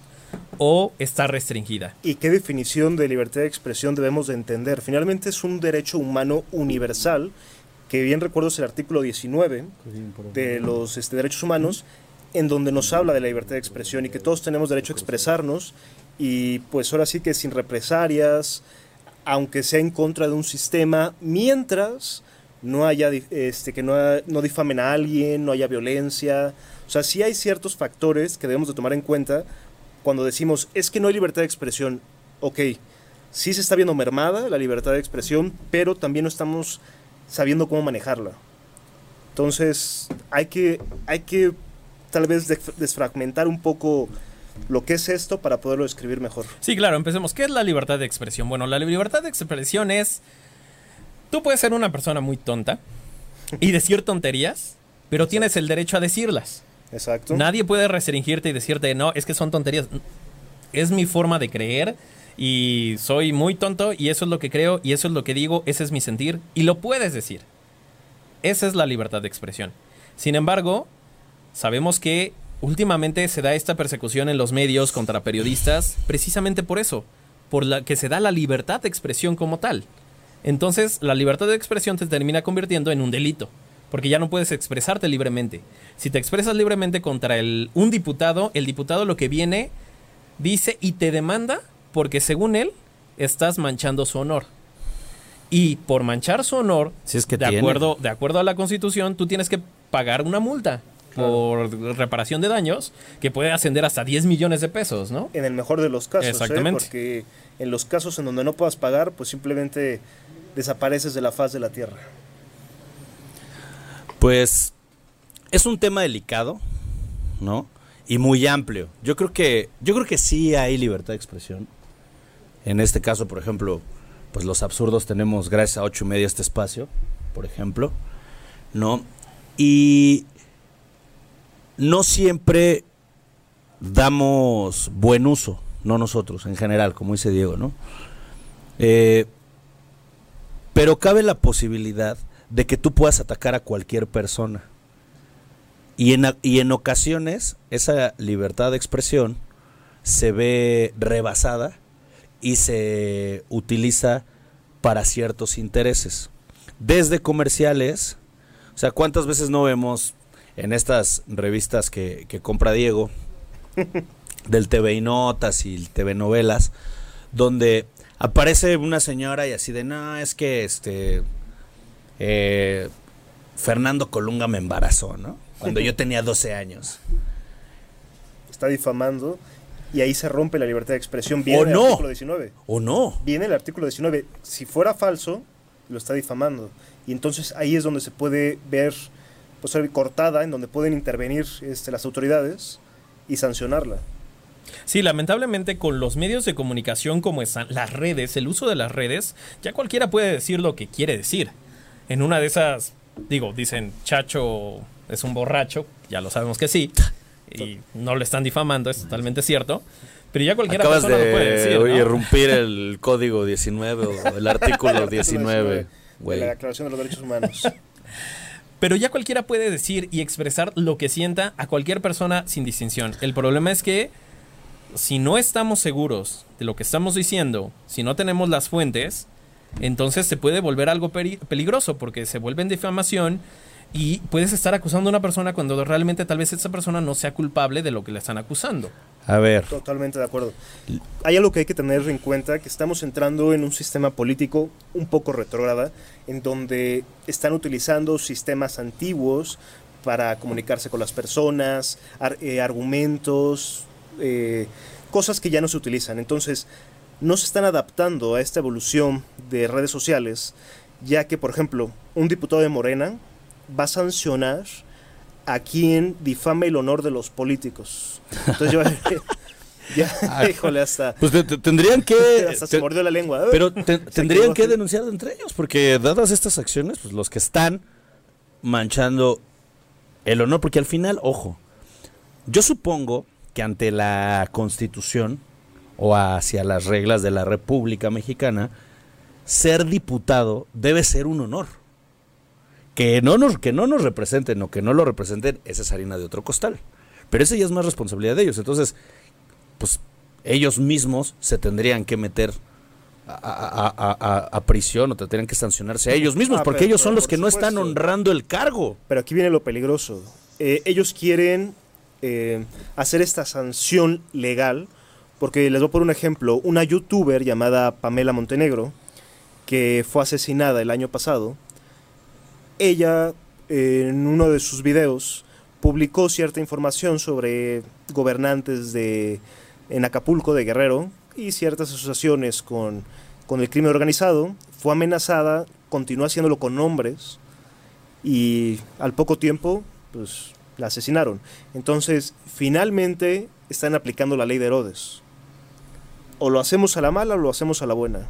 o está restringida? ¿Y qué definición de libertad de expresión debemos de entender? Finalmente es un derecho humano universal, que bien recuerdo es el artículo 19 de los este, derechos humanos, en donde nos habla de la libertad de expresión y que todos tenemos derecho a expresarnos y pues ahora sí que sin represalias, aunque sea en contra de un sistema, mientras no haya este que no, no difamen a alguien, no haya violencia, o sea, sí hay ciertos factores que debemos de tomar en cuenta cuando decimos es que no hay libertad de expresión. Ok, sí se está viendo mermada la libertad de expresión, pero también no estamos sabiendo cómo manejarla. Entonces, hay que, hay que tal vez desfragmentar un poco lo que es esto para poderlo describir mejor. Sí, claro, empecemos. ¿Qué es la libertad de expresión? Bueno, la libertad de expresión es... Tú puedes ser una persona muy tonta y decir tonterías, pero tienes el derecho a decirlas. Exacto. Nadie puede restringirte y decirte, no, es que son tonterías. Es mi forma de creer y soy muy tonto y eso es lo que creo y eso es lo que digo, ese es mi sentir y lo puedes decir. Esa es la libertad de expresión. Sin embargo, sabemos que últimamente se da esta persecución en los medios contra periodistas precisamente por eso, por la que se da la libertad de expresión como tal. Entonces, la libertad de expresión te termina convirtiendo en un delito, porque ya no puedes expresarte libremente. Si te expresas libremente contra el, un diputado, el diputado lo que viene dice y te demanda porque según él estás manchando su honor. Y por manchar su honor, Si es que de tiene. acuerdo de acuerdo a la Constitución, tú tienes que pagar una multa por reparación de daños que puede ascender hasta 10 millones de pesos, ¿no? En el mejor de los casos, ¿eh? Exactamente. porque en los casos en donde no puedas pagar, pues simplemente desapareces de la faz de la tierra. Pues es un tema delicado, ¿no? Y muy amplio. Yo creo que yo creo que sí hay libertad de expresión. En este caso, por ejemplo, pues los absurdos tenemos gracias a ocho y media este espacio, por ejemplo, ¿no? Y no siempre damos buen uso, no nosotros en general, como dice Diego, ¿no? Eh, pero cabe la posibilidad de que tú puedas atacar a cualquier persona. Y en, y en ocasiones esa libertad de expresión se ve rebasada y se utiliza para ciertos intereses. Desde comerciales, o sea, ¿cuántas veces no vemos en estas revistas que, que compra Diego, del TV y Notas y el TV Novelas, donde aparece una señora y así de, no, es que este, eh, Fernando Colunga me embarazó, ¿no? Cuando yo tenía 12 años. Está difamando y ahí se rompe la libertad de expresión. Viene ¡O el no! artículo 19. ¿O no? Viene el artículo 19. Si fuera falso, lo está difamando. Y entonces ahí es donde se puede ver, pues ser cortada, en donde pueden intervenir este, las autoridades y sancionarla. Sí, lamentablemente con los medios de comunicación como están las redes, el uso de las redes, ya cualquiera puede decir lo que quiere decir. En una de esas, digo, dicen Chacho es un borracho, ya lo sabemos que sí, y no le están difamando, es totalmente cierto. Pero ya cualquiera Acabas persona lo puede de decir. ¿no? irrumpir el código 19 o el artículo 19, De güey. la Declaración de los Derechos Humanos. Pero ya cualquiera puede decir y expresar lo que sienta a cualquier persona sin distinción. El problema es que si no estamos seguros de lo que estamos diciendo, si no tenemos las fuentes, entonces se puede volver algo peligroso porque se vuelve en difamación y puedes estar acusando a una persona cuando realmente tal vez esa persona no sea culpable de lo que le están acusando. A ver, Totalmente de acuerdo. Hay algo que hay que tener en cuenta, que estamos entrando en un sistema político un poco retrógrada, en donde están utilizando sistemas antiguos para comunicarse con las personas, ar- eh, argumentos, eh, cosas que ya no se utilizan. Entonces, no se están adaptando a esta evolución de redes sociales, ya que, por ejemplo, un diputado de Morena va a sancionar a quien difame el honor de los políticos. Entonces yo ya, híjole, hasta, pues te- te- tendrían que... hasta se te- mordió la lengua. pero te- tendrían que denunciar entre ellos, porque dadas estas acciones, pues los que están manchando el honor, porque al final, ojo, yo supongo que ante la constitución o hacia las reglas de la República Mexicana, ser diputado debe ser un honor. Que no nos, que no nos representen o que no lo representen, esa es harina de otro costal. Pero esa ya es más responsabilidad de ellos. Entonces, pues ellos mismos se tendrían que meter a, a- a- prisión o tendrían que sancionarse a ellos mismos, Ah, porque pero- ellos son los que no están honrando el cargo. Pero aquí viene lo peligroso. Eh, ellos quieren eh, hacer esta sanción legal, porque les voy a poner un ejemplo. Una youtuber llamada Pamela Montenegro, que fue asesinada el año pasado, ella eh, en uno de sus videos publicó cierta información sobre gobernantes de en Acapulco de Guerrero y ciertas asociaciones con, con el crimen organizado. Fue amenazada, continuó haciéndolo con nombres y al poco tiempo pues la asesinaron. Entonces, finalmente están aplicando la ley de Herodes. O lo hacemos a la mala o lo hacemos a la buena.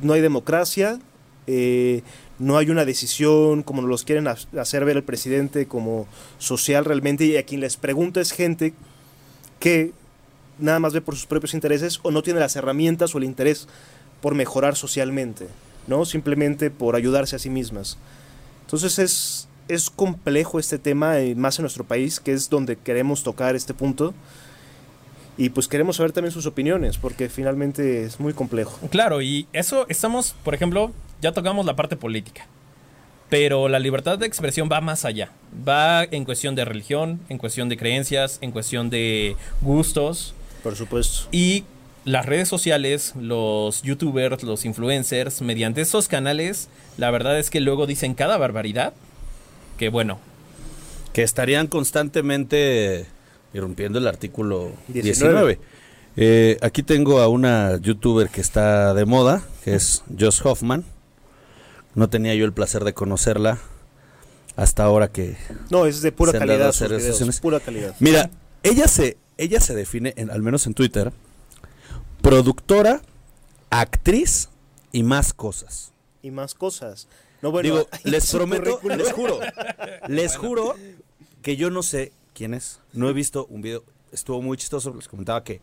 No hay democracia, eh, no hay una decisión como los quieren ha- hacer ver el presidente como social realmente y a quien les pregunta es gente que nada más ve por sus propios intereses o no tiene las herramientas o el interés por mejorar socialmente, ¿no? Simplemente por ayudarse a sí mismas. Entonces es, es complejo este tema, eh, más en nuestro país, que es donde queremos tocar este punto. Y pues queremos saber también sus opiniones, porque finalmente es muy complejo. Claro, y eso estamos, por ejemplo, ya tocamos la parte política. Pero la libertad de expresión va más allá. Va en cuestión de religión, en cuestión de creencias, en cuestión de gustos. Por supuesto. Y las redes sociales, los youtubers, los influencers, mediante esos canales, la verdad es que luego dicen cada barbaridad. Que bueno, que estarían constantemente irrumpiendo el artículo 19. 19. Eh, aquí tengo a una youtuber que está de moda, que es Joss Hoffman. No tenía yo el placer de conocerla hasta ahora que... No, es de pura calidad sus videos, pura calidad. Mira, ella se, ella se define, en- al menos en Twitter, productora, actriz y más cosas. Y más cosas. No, bueno, Digo, les prometo, currículum- les juro, les juro que yo no sé quién es. No he visto un video, estuvo muy chistoso, les comentaba que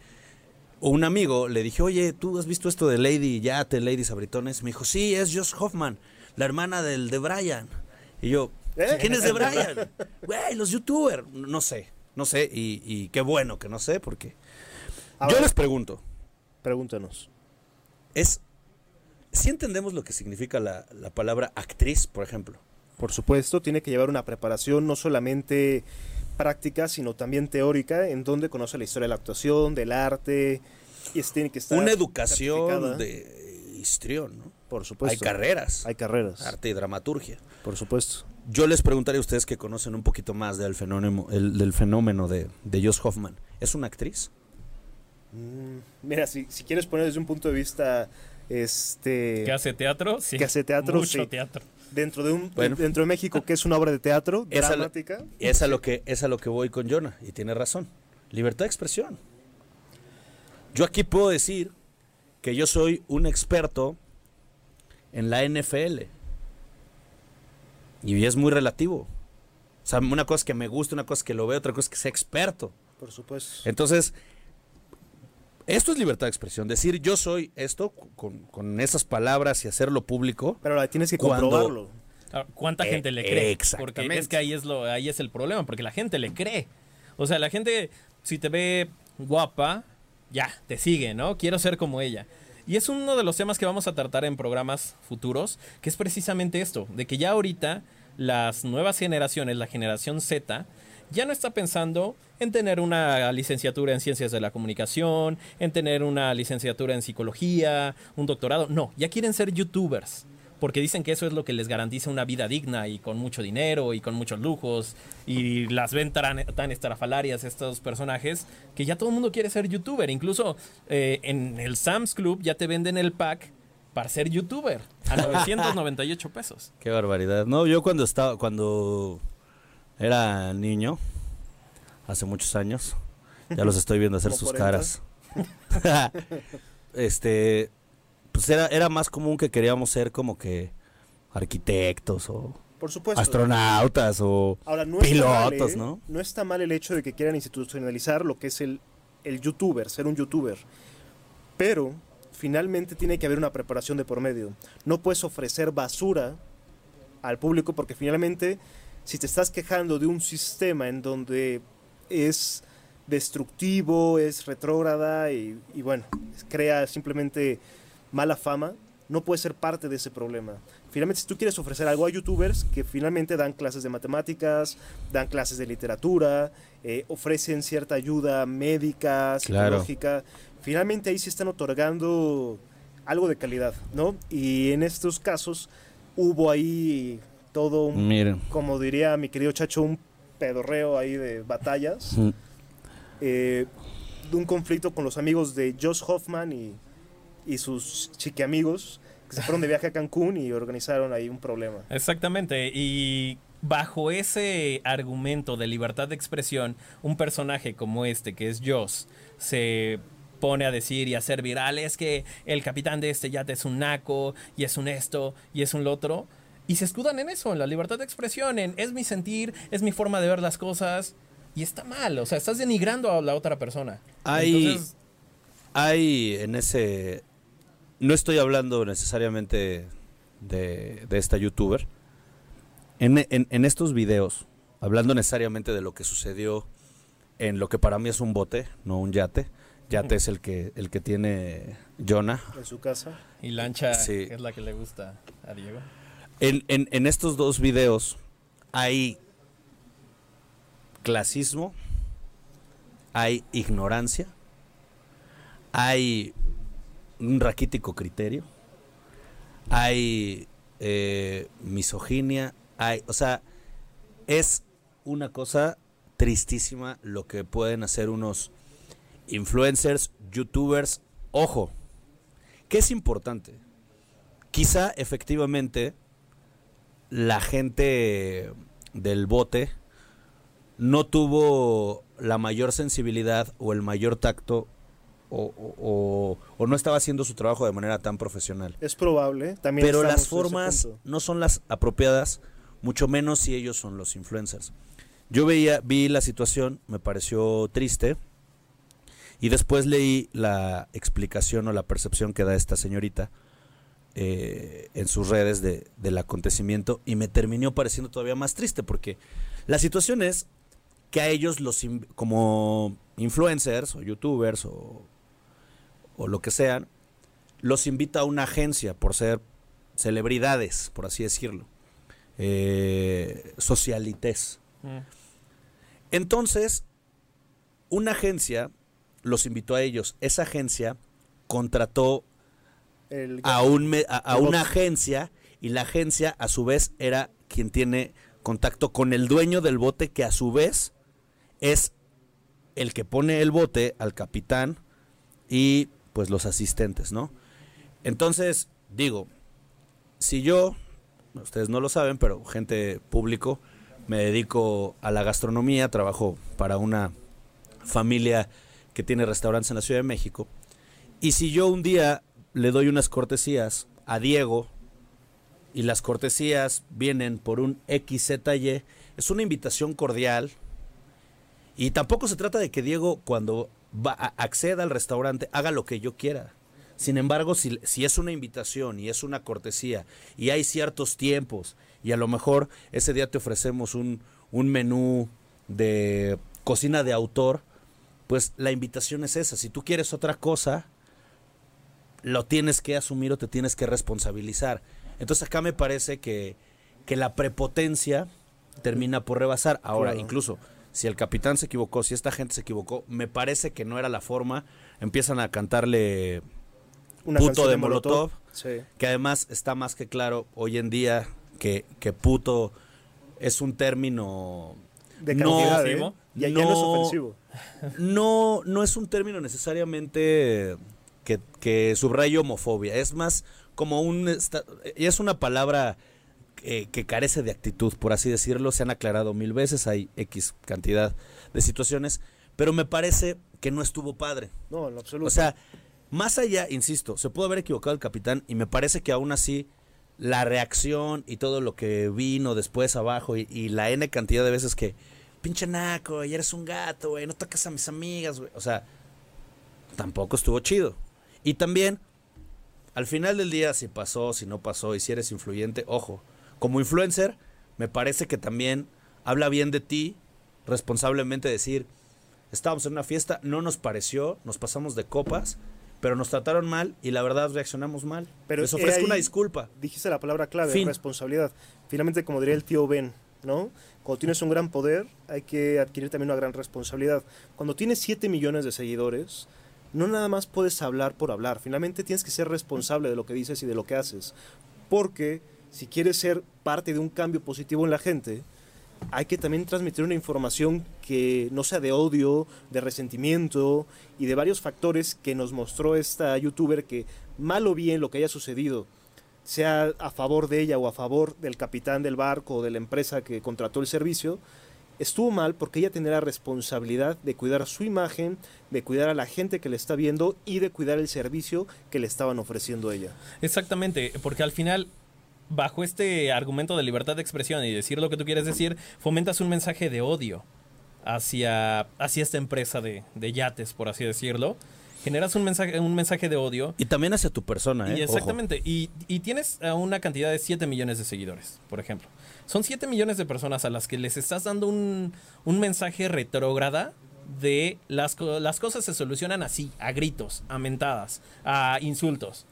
un amigo le dije, oye, ¿tú has visto esto de Lady Yate, Lady Sabritones? Me dijo, sí, es Josh Hoffman, la hermana del de Brian. Y yo, ¿Eh? ¿Quién es de Brian? Güey, los youtubers. No sé, no sé. Y, y qué bueno que no sé, porque. A Yo ver, les pregunto, Pregúntanos. es. Si entendemos lo que significa la, la palabra actriz, por ejemplo. Por supuesto, tiene que llevar una preparación no solamente práctica, sino también teórica, en donde conoce la historia de la actuación, del arte, y es- tiene que estar Una educación de histrión, ¿no? Por supuesto. Hay carreras. Hay carreras. Arte y dramaturgia. Por supuesto. Yo les preguntaría a ustedes que conocen un poquito más del fenómeno, el- del fenómeno de, de Joss Hoffman. ¿Es una actriz? Mm, mira, si, si quieres poner desde un punto de vista este ¿Que hace teatro? Sí. Que hace teatro, Mucho sí. teatro. dentro de un Bueno. dentro de México que es una obra de teatro Esa- dramática, Es a lo que, es a lo que voy con Jonah, y tiene razón. Libertad de expresión. Yo aquí puedo decir que yo soy un experto en la NFL. Y es muy relativo. O sea, una cosa es que me gusta, una cosa es que lo veo, otra cosa es que sea experto. por supuesto. Entonces, esto es libertad de expresión. Decir yo soy esto con, con esas palabras y hacerlo público. Pero ahora tienes que Cuando- comprobarlo. ¿Cuánta Eh, gente le cree? exactamente. Porque es que ahí es lo, ahí es el problema, porque la gente le cree. O sea, la gente, si te ve guapa, ya, te sigue, ¿no? Quiero ser como ella. Y es uno de los temas que vamos a tratar en programas futuros, que es precisamente esto, de que ya ahorita las nuevas generaciones, la generación Z, ya no está pensando en tener una licenciatura en ciencias de la comunicación, en tener una licenciatura en psicología, un doctorado. No, ya quieren ser youtubers. Porque dicen que eso es lo que les garantiza una vida digna y con mucho dinero y con muchos lujos. Y las ven tan, tan estrafalarias estos personajes que ya todo el mundo quiere ser youtuber. Incluso eh, en el Sam's Club ya te venden el pack para ser youtuber a 998 pesos. Qué barbaridad. No, yo cuando estaba, cuando era niño, hace muchos años, ya los estoy viendo hacer sus 40. caras. este, pues era, era más común que queríamos ser como que arquitectos o Por supuesto. astronautas o Ahora, no mal, pilotos, ¿eh? ¿no? No está mal el hecho de que quieran institucionalizar lo que es el, el youtuber, ser un youtuber. Pero finalmente tiene que haber una preparación de por medio. No puedes ofrecer basura al público porque finalmente si te estás quejando de un sistema en donde es destructivo, es retrógrada y, y bueno, crea simplemente mala fama, no puedes ser parte de ese problema. Finalmente, si tú quieres ofrecer algo a youtubers que finalmente dan clases de matemáticas, dan clases de literatura, eh, ofrecen cierta ayuda médica, Claro. psicológica, finalmente ahí se están otorgando algo de calidad, ¿no? Y en estos casos hubo ahí todo un, como diría mi querido Chacho, un pedorreo ahí de batallas, Mm. eh, de un conflicto con los amigos de Josh Hoffman y, y sus chiquiamigos que se fueron de viaje a Cancún y organizaron ahí un problema. Exactamente, y bajo ese argumento de libertad de expresión, un personaje como este, que es Joss, se pone a decir y a hacer viral, es que el capitán de este yate es un naco, y es un esto, y es un lo otro, y se escudan en eso, en la libertad de expresión, en es mi sentir, es mi forma de ver las cosas, y está mal, o sea, estás denigrando a la otra persona. Hay, Entonces, hay en ese... No estoy hablando necesariamente de, de esta youtuber. En, en- en estos videos, hablando necesariamente de lo que sucedió en lo que para mí es un bote, no un yate. Yate es el que, el que tiene Jonah. En su casa. y Lancha, Sí. que es la que le gusta a Diego. En, en- en estos dos videos hay clasismo, hay ignorancia, hay un raquítico criterio, hay eh, misoginia, hay, o sea, es una cosa tristísima lo que pueden hacer unos influencers, youtubers, ojo, que es importante. Quizá efectivamente la gente del bote no tuvo la mayor sensibilidad o el mayor tacto o, o- no estaba haciendo su trabajo de manera tan profesional. Es probable. También Pero las formas no son las apropiadas, mucho menos si ellos son los influencers. Yo veía, vi la situación, me pareció triste, y después leí la explicación o la percepción que da esta señorita eh, en sus redes de- del acontecimiento y me terminó pareciendo todavía más triste porque la situación es que a ellos los como influencers o youtubers o, o lo que sean los invita a una agencia por ser celebridades por así decirlo eh, socialites. Mm. entonces una agencia los invitó a ellos. Esa agencia contrató El- a, un a, una agencia y la agencia a su vez era quien tiene contacto con el dueño del bote que a su vez es el que pone el bote al capitán y pues los asistentes, ¿no? Entonces, digo, si yo, ustedes no lo saben, pero gente público, me dedico a la gastronomía, trabajo para una familia que tiene restaurantes en la Ciudad de México, y si yo un día le doy unas cortesías a Diego y las cortesías vienen por un XZY, es una invitación cordial. Y tampoco se trata de que Diego cuando va acceda al restaurante haga lo que yo quiera. Sin embargo, si, si es una invitación y es una cortesía y hay ciertos tiempos y a lo mejor ese día te ofrecemos un, un menú de cocina de autor, pues la invitación es esa. Si tú quieres otra cosa, lo tienes que asumir o te tienes que responsabilizar. Entonces acá me parece que, que la prepotencia termina por rebasar. Ahora, Claro. incluso si el capitán se equivocó, si esta gente se equivocó, me parece que no era la forma. Empiezan a cantarle una puto de Molotov. Sí. que además está más que claro hoy en día que, que puto es un término De No, ¿eh? ofensivo. Ya, ya no es No. ofensivo. no, no es un término necesariamente que, que subraye homofobia, es más como un... y es una palabra que, que carece de actitud, por así decirlo, se han aclarado mil veces, hay X cantidad de situaciones, pero me parece que no estuvo padre. No, en lo absoluto. O sea, más allá, insisto, se pudo haber equivocado el capitán y me parece que aún así la reacción y todo lo que vino después abajo y, y la N cantidad de veces que, pinche naco, y eres un gato, güey, no tocas a mis amigas, güey. O sea, tampoco estuvo chido. Y también, al final del día, si pasó, si no pasó y si eres influyente, ojo, como influencer, me parece que también habla bien de ti, responsablemente decir, estábamos en una fiesta, no nos pareció, nos pasamos de copas, pero nos trataron mal y la verdad reaccionamos mal. Pero Les ofrezco una disculpa. Dijiste la palabra clave, Fin. responsabilidad. Finalmente, como diría el tío Ben, ¿no? Cuando tienes un gran poder, hay que adquirir también una gran responsabilidad. Cuando tienes 7 millones de seguidores, no nada más puedes hablar por hablar. Finalmente tienes que ser responsable de lo que dices y de lo que haces. Porque si quieres ser parte de un cambio positivo en la gente, hay que también transmitir una información que no sea de odio, de resentimiento y de varios factores que nos mostró esta youtuber que mal o bien lo que haya sucedido, sea a favor de ella o a favor del capitán del barco o de la empresa que contrató el servicio, estuvo mal porque ella la responsabilidad de cuidar su imagen, de cuidar a la gente que le está viendo y de cuidar el servicio que le estaban ofreciendo a ella. Exactamente, porque al final, bajo este argumento de libertad de expresión y decir lo que tú quieres decir, fomentas un mensaje de odio hacia, hacia esta empresa de, de yates, por así decirlo. Generas un mensaje, un mensaje de odio. Y también hacia tu persona, ¿eh? Y exactamente, y, y tienes a una cantidad de 7 millones de seguidores, por ejemplo. Son 7 millones de personas a las que les estás dando un, un mensaje retrógrada de las, las cosas se solucionan así, a gritos, a mentadas, a insultos.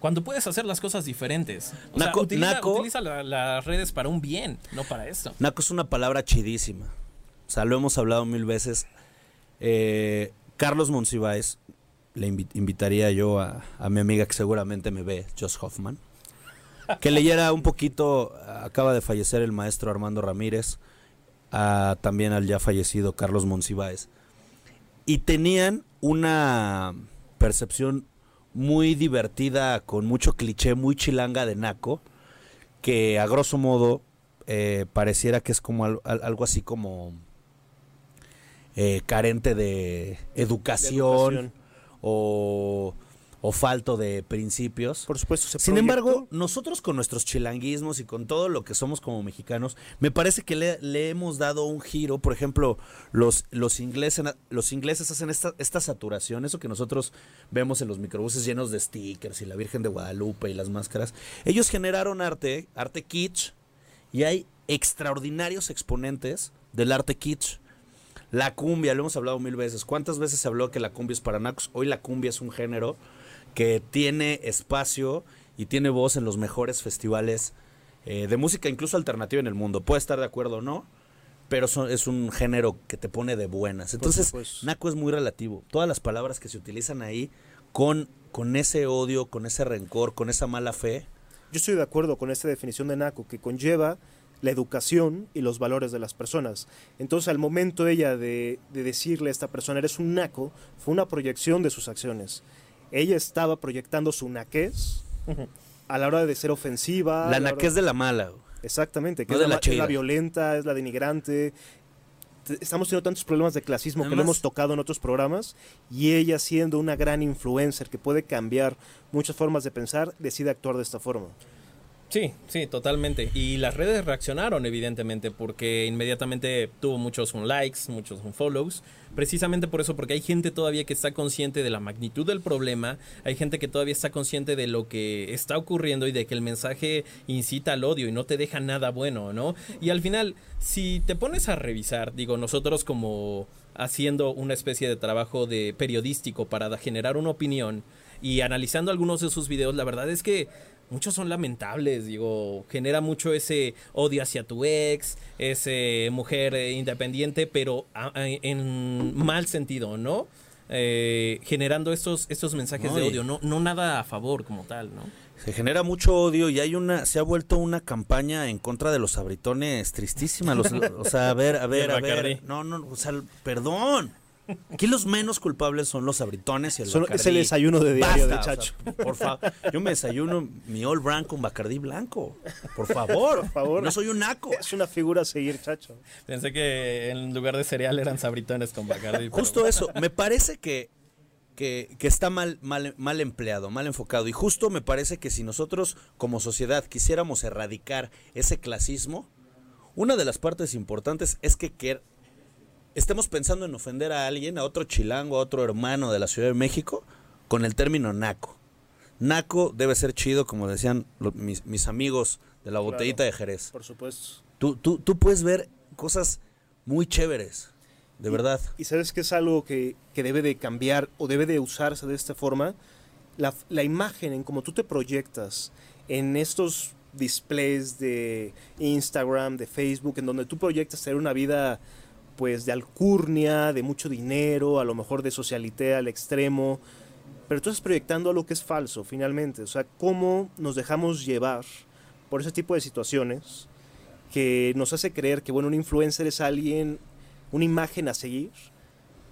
Cuando puedes hacer las cosas diferentes. O sea, Naco- utiliza, Naco- utiliza la- las redes para un bien, no para esto. Naco es una palabra chidísima. O sea, lo hemos hablado mil veces. Eh, Carlos Monsiváis, le invi- invitaría yo a, a mi amiga que seguramente me ve, Josh Hoffman, que leyera un poquito, acaba de fallecer el maestro Armando Ramírez, a- también al ya fallecido Carlos Monsiváis, y tenían una percepción muy divertida, con mucho cliché, muy chilanga de Naco, que a grosso modo eh, pareciera que es como al- al- algo así como eh, carente de educación, De educación. O, o falto de principios. Por supuesto, se Sin proyectó. embargo, nosotros con nuestros chilanguismos y con todo lo que somos como mexicanos, me parece que le, le hemos dado un giro. Por ejemplo, los, los, ingleses, los ingleses hacen esta, esta saturación, eso que nosotros vemos en los microbuses llenos de stickers y la Virgen de Guadalupe y las máscaras. Ellos generaron arte, arte kitsch, y hay extraordinarios exponentes del arte kitsch. La cumbia, lo hemos hablado mil veces. ¿Cuántas veces se habló que la cumbia es para nacos? Hoy la cumbia es un género que tiene espacio y tiene voz en los mejores festivales eh, de música, incluso alternativa en el mundo. Puede estar de acuerdo o no, pero son- es un género que te pone de buenas. Entonces, naco es muy relativo. Todas las palabras que se utilizan ahí con, con ese odio, con ese rencor, con esa mala fe. Yo estoy de acuerdo con esta definición de naco que conlleva la educación y los valores de las personas. Entonces, al momento ella de, de decirle a esta persona, eres un naco, fue una proyección de sus acciones. Ella estaba proyectando su naquez a la hora de ser ofensiva. la naquez de la mala. güey. Exactamente, que No es, de la, la es la violenta, es la denigrante. Te- Estamos teniendo tantos problemas de clasismo que lo hemos tocado en otros programas y ella siendo una gran influencer que puede cambiar muchas formas de pensar, decide actuar de esta forma. Sí, sí, totalmente. Y las redes reaccionaron, evidentemente, porque inmediatamente tuvo muchos un likes, muchos un follows. Precisamente por eso, porque hay gente todavía que está consciente de la magnitud del problema, hay gente que todavía está consciente de lo que está ocurriendo y de que el mensaje incita al odio y no te deja nada bueno, ¿no? Y al final, si te pones a revisar, digo, nosotros como haciendo una especie de trabajo de periodístico para generar una opinión y analizando algunos de sus videos, la verdad es que muchos son lamentables, digo, genera mucho ese odio hacia tu ex, ese mujer eh, independiente, pero en mal sentido, ¿no? Eh, generando estos, estos mensajes No, de odio, no, no nada a favor como tal, ¿no? Se genera mucho odio y hay una, se ha vuelto una campaña en contra de los sabritones tristísima. Los, o sea, a ver, a ver, a ver. No, no, o sea, perdón. Aquí los menos culpables son los sabritones y el Son- es Bacardí. el desayuno de diario Basta, de o sea, Chacho. por favor, yo me desayuno mi All Brand con Bacardí blanco. Por favor. Por favor. No soy un naco. Es una figura a seguir, chacho. Pensé que en lugar de cereal eran sabritones con Bacardi. pero- Justo eso. Me parece que, que, que está mal, mal, mal empleado, mal enfocado. Y justo me parece que si nosotros como sociedad quisiéramos erradicar ese clasismo, una de las partes importantes es que, que estemos pensando en ofender a alguien, a otro chilango, a otro hermano de la Ciudad de México, con el término naco. Naco debe ser chido, como decían mis amigos de la botellita de Jerez. Por supuesto. Tú, tú, tú puedes ver cosas muy chéveres, de Y- verdad. Y sabes que es algo que, que debe de cambiar o debe de usarse de esta forma. La, la imagen en cómo tú te proyectas en estos displays de Instagram, de Facebook, en donde tú proyectas tener una vida pues de alcurnia, de mucho dinero, a lo mejor de socialité al extremo, pero tú estás proyectando algo que es falso finalmente. O sea, cómo nos dejamos llevar por ese tipo de situaciones que nos hace creer que, bueno, un influencer es alguien, una imagen a seguir,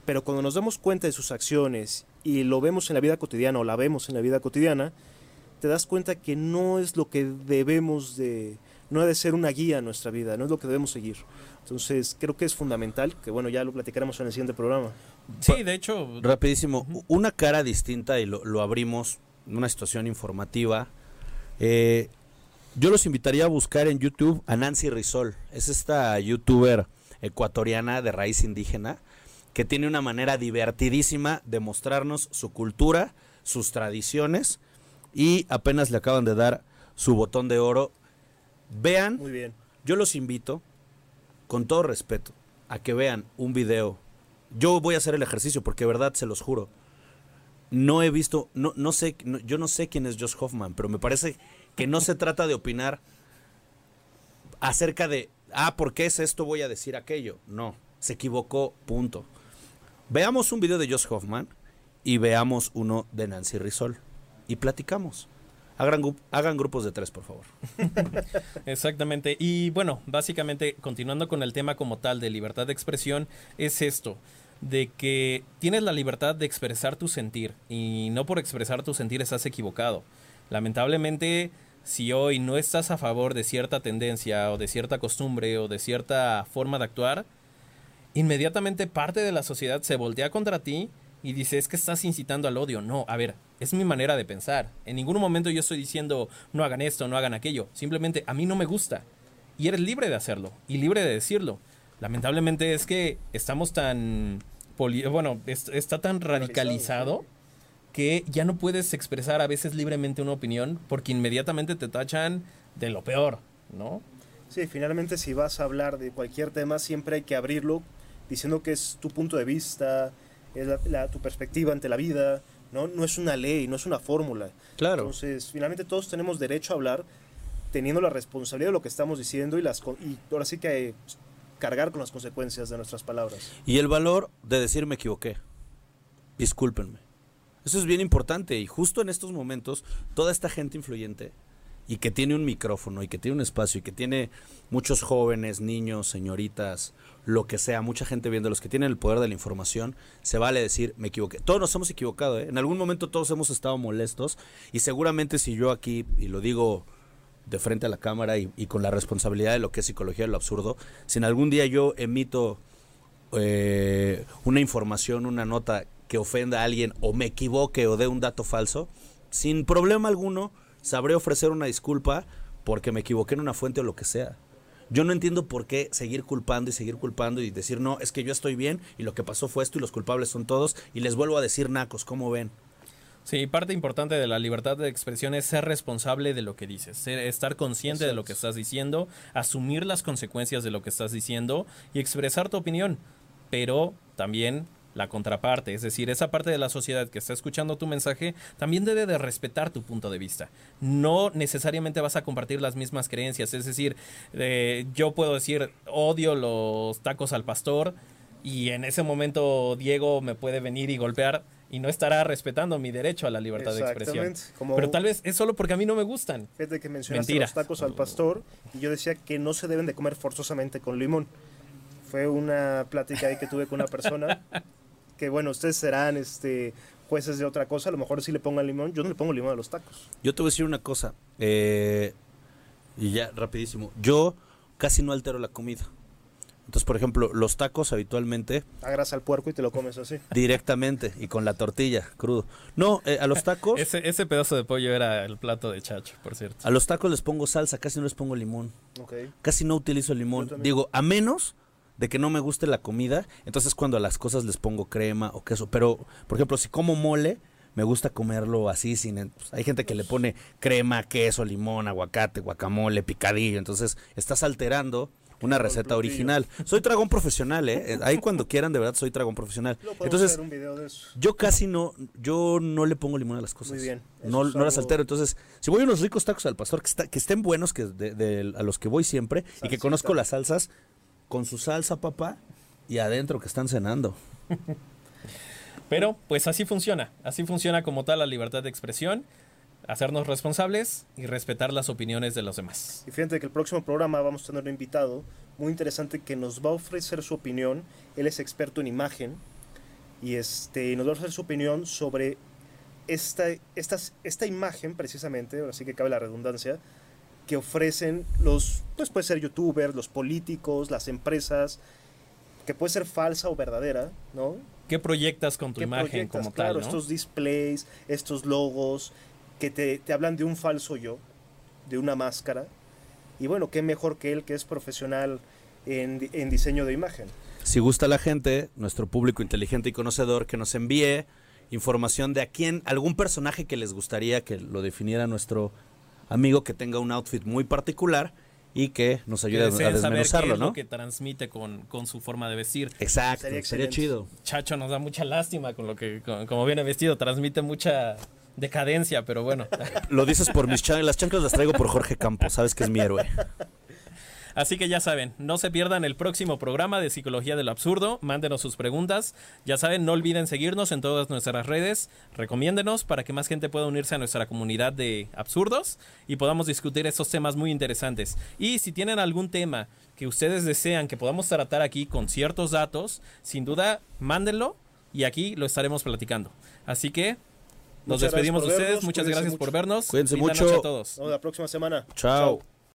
pero cuando nos damos cuenta de sus acciones y lo vemos en la vida cotidiana o la vemos en la vida cotidiana, te das cuenta que no es lo que debemos de, no ha de ser una guía en nuestra vida, no es lo que debemos seguir. Entonces, creo que es fundamental, que bueno, ya lo platicaremos en el siguiente programa. Sí, de hecho, Rapidísimo, una cara distinta y lo, lo abrimos, una situación informativa. Eh, yo los invitaría a buscar en YouTube a Nancy Rizol. Es esta youtuber ecuatoriana de raíz indígena que tiene una manera divertidísima de mostrarnos su cultura, sus tradiciones y apenas le acaban de dar su botón de oro. Vean Muy bien. yo los invito, con todo respeto, a que vean un video. Yo voy a hacer el ejercicio porque de verdad se los juro. No he visto, no, no sé, no- yo no sé quién es Josh Hoffman, pero me parece que no se trata de opinar acerca de, ah, ¿por qué es esto? Voy a decir aquello. No, se equivocó, punto. Veamos un video de Josh Hoffman y veamos uno de Nancy Rizol y platicamos. Hagan, gru- hagan grupos de tres, por favor. Exactamente. Y bueno, básicamente, continuando con el tema como tal de libertad de expresión, es esto, de que tienes la libertad de expresar tu sentir y no por expresar tu sentir estás equivocado. Lamentablemente, si hoy no estás a favor de cierta tendencia o de cierta costumbre o de cierta forma de actuar, inmediatamente parte de la sociedad se voltea contra ti y dice es que estás incitando al odio. No, a ver, Es mi manera de pensar. En ningún momento yo estoy diciendo no hagan esto, no hagan aquello. Simplemente a mí no me gusta. Y eres libre de hacerlo y libre de decirlo. Lamentablemente es que estamos tan... poli- bueno, es- está tan radicalizado que ya no puedes expresar a veces libremente una opinión porque inmediatamente te tachan de lo peor, ¿no? Sí, finalmente si vas a hablar de cualquier tema, siempre hay que abrirlo diciendo que es tu punto de vista, es la- la- tu perspectiva ante la vida, ¿no? No es una ley, no es una fórmula. Claro. Entonces, finalmente todos tenemos derecho a hablar teniendo la responsabilidad de lo que estamos diciendo y, las, y ahora sí que eh, cargar con las consecuencias de nuestras palabras. Y el valor de decir me equivoqué. Discúlpenme. Eso es bien importante y justo en estos momentos toda esta gente influyente y que tiene un micrófono y que tiene un espacio y que tiene muchos jóvenes, niños, señoritas, lo que sea, mucha gente viendo, los que tienen el poder de la información, se vale decir me equivoqué. Todos nos hemos equivocado, ¿eh? en algún momento todos hemos estado molestos y seguramente si yo aquí, y lo digo de frente a la cámara y, y con la responsabilidad de lo que es psicología de lo absurdo, si en algún día yo emito eh, una información, una nota que ofenda a alguien o me equivoque o dé un dato falso, sin problema alguno sabré ofrecer una disculpa porque me equivoqué en una fuente o lo que sea. Yo no entiendo por qué seguir culpando y seguir culpando y decir, no, es que yo estoy bien y lo que pasó fue esto y los culpables son todos y les vuelvo a decir nacos, ¿cómo ven? Sí, parte importante de la libertad de expresión es ser responsable de lo que dices, ser- estar consciente de lo que estás diciendo, asumir las consecuencias de lo que estás diciendo y expresar tu opinión, pero también la contraparte, es decir, esa parte de la sociedad que está escuchando tu mensaje también debe de respetar tu punto de vista. No necesariamente vas a compartir las mismas creencias, es decir, eh, yo puedo decir odio los tacos al pastor y en ese momento Diego me puede venir y golpear y no estará respetando mi derecho a la libertad de expresión. Como- Pero tal vez es solo porque a mí no me gustan. Fíjate que mencionaste Mentira. los tacos al pastor y yo decía que no se deben de comer forzosamente con limón. Fue una plática ahí que tuve con una persona que bueno, ustedes serán este jueces de otra cosa, a lo mejor sí le pongan limón, yo no le pongo limón a los tacos. Yo te voy a decir una cosa, eh, y ya rapidísimo, yo casi no altero la comida. Entonces, por ejemplo, los tacos habitualmente Agrasa al puerco y te lo comes así. directamente y con la tortilla, crudo. No, eh, a los tacos, Ese, ese pedazo de pollo era el plato de Chacho, por cierto. a los tacos les pongo salsa, casi no les pongo limón. Ok. Casi no utilizo limón. Digo, a menos de que no me guste la comida, entonces cuando a las cosas les pongo crema o queso. Pero, por ejemplo, si como mole, me gusta comerlo así sin... pues, hay gente que le pone crema, queso, limón, aguacate, guacamole, picadillo. Entonces, estás alterando una receta original. Soy dragón profesional, ¿eh? Ahí cuando quieran, de verdad, soy dragón profesional. Entonces, hacer un video de eso. yo casi no, yo no le pongo limón a las cosas. Muy bien. No, no las altero. Entonces, si voy a unos ricos tacos al pastor, que, está- que estén buenos, que de- de- a los que voy siempre, y que conozco las salsas, con su salsa, papá, y adentro que están cenando. Pero pues así funciona, así funciona como tal la libertad de expresión, hacernos responsables y respetar las opiniones de los demás. Y fíjate que el próximo programa vamos a tener un invitado muy interesante que nos va a ofrecer su opinión. Él es experto en imagen y este, nos va a ofrecer su opinión sobre esta, estas, esta imagen precisamente, ahora sí que cabe la redundancia, que ofrecen los, pues puede ser youtubers, los políticos, las empresas, que puede ser falsa o verdadera, ¿no? ¿Qué proyectas con tu ¿Qué imagen proyectas? como claro, tal? ¿no? estos displays, estos logos que te, te hablan de un falso yo, de una máscara. Y bueno, qué mejor que él que es profesional en, en diseño de imagen. Si gusta la gente, nuestro público inteligente y conocedor, que nos envíe información de a quién, algún personaje que les gustaría que lo definiera nuestro amigo, que tenga un outfit muy particular y que nos Que ayude a, a deseen saber qué desmenuzarlo, es ¿no? lo que transmite con, con su forma de vestir. Exacto, Sería chido. Chacho nos da mucha lástima con lo que, con- como viene vestido, transmite mucha decadencia, pero bueno. Lo dices por mis chanclas, las chanclas las traigo por Jorge Campos, sabes que es mi héroe. Así que ya saben, no se pierdan el próximo programa de Psicología de lo Absurdo. Mándenos sus preguntas. Ya saben, no olviden seguirnos en todas nuestras redes. Recomiéndenos para que más gente pueda unirse a nuestra comunidad de absurdos y podamos discutir estos temas muy interesantes. Y si tienen algún tema que ustedes desean que podamos tratar aquí con ciertos datos, sin duda, mándenlo y aquí lo estaremos platicando. Así que nos Muchas despedimos de ustedes. vernos, Muchas cuídense gracias por vernos. Cuídense Linda mucho. noche a todos. Nos vemos la próxima semana. Chao.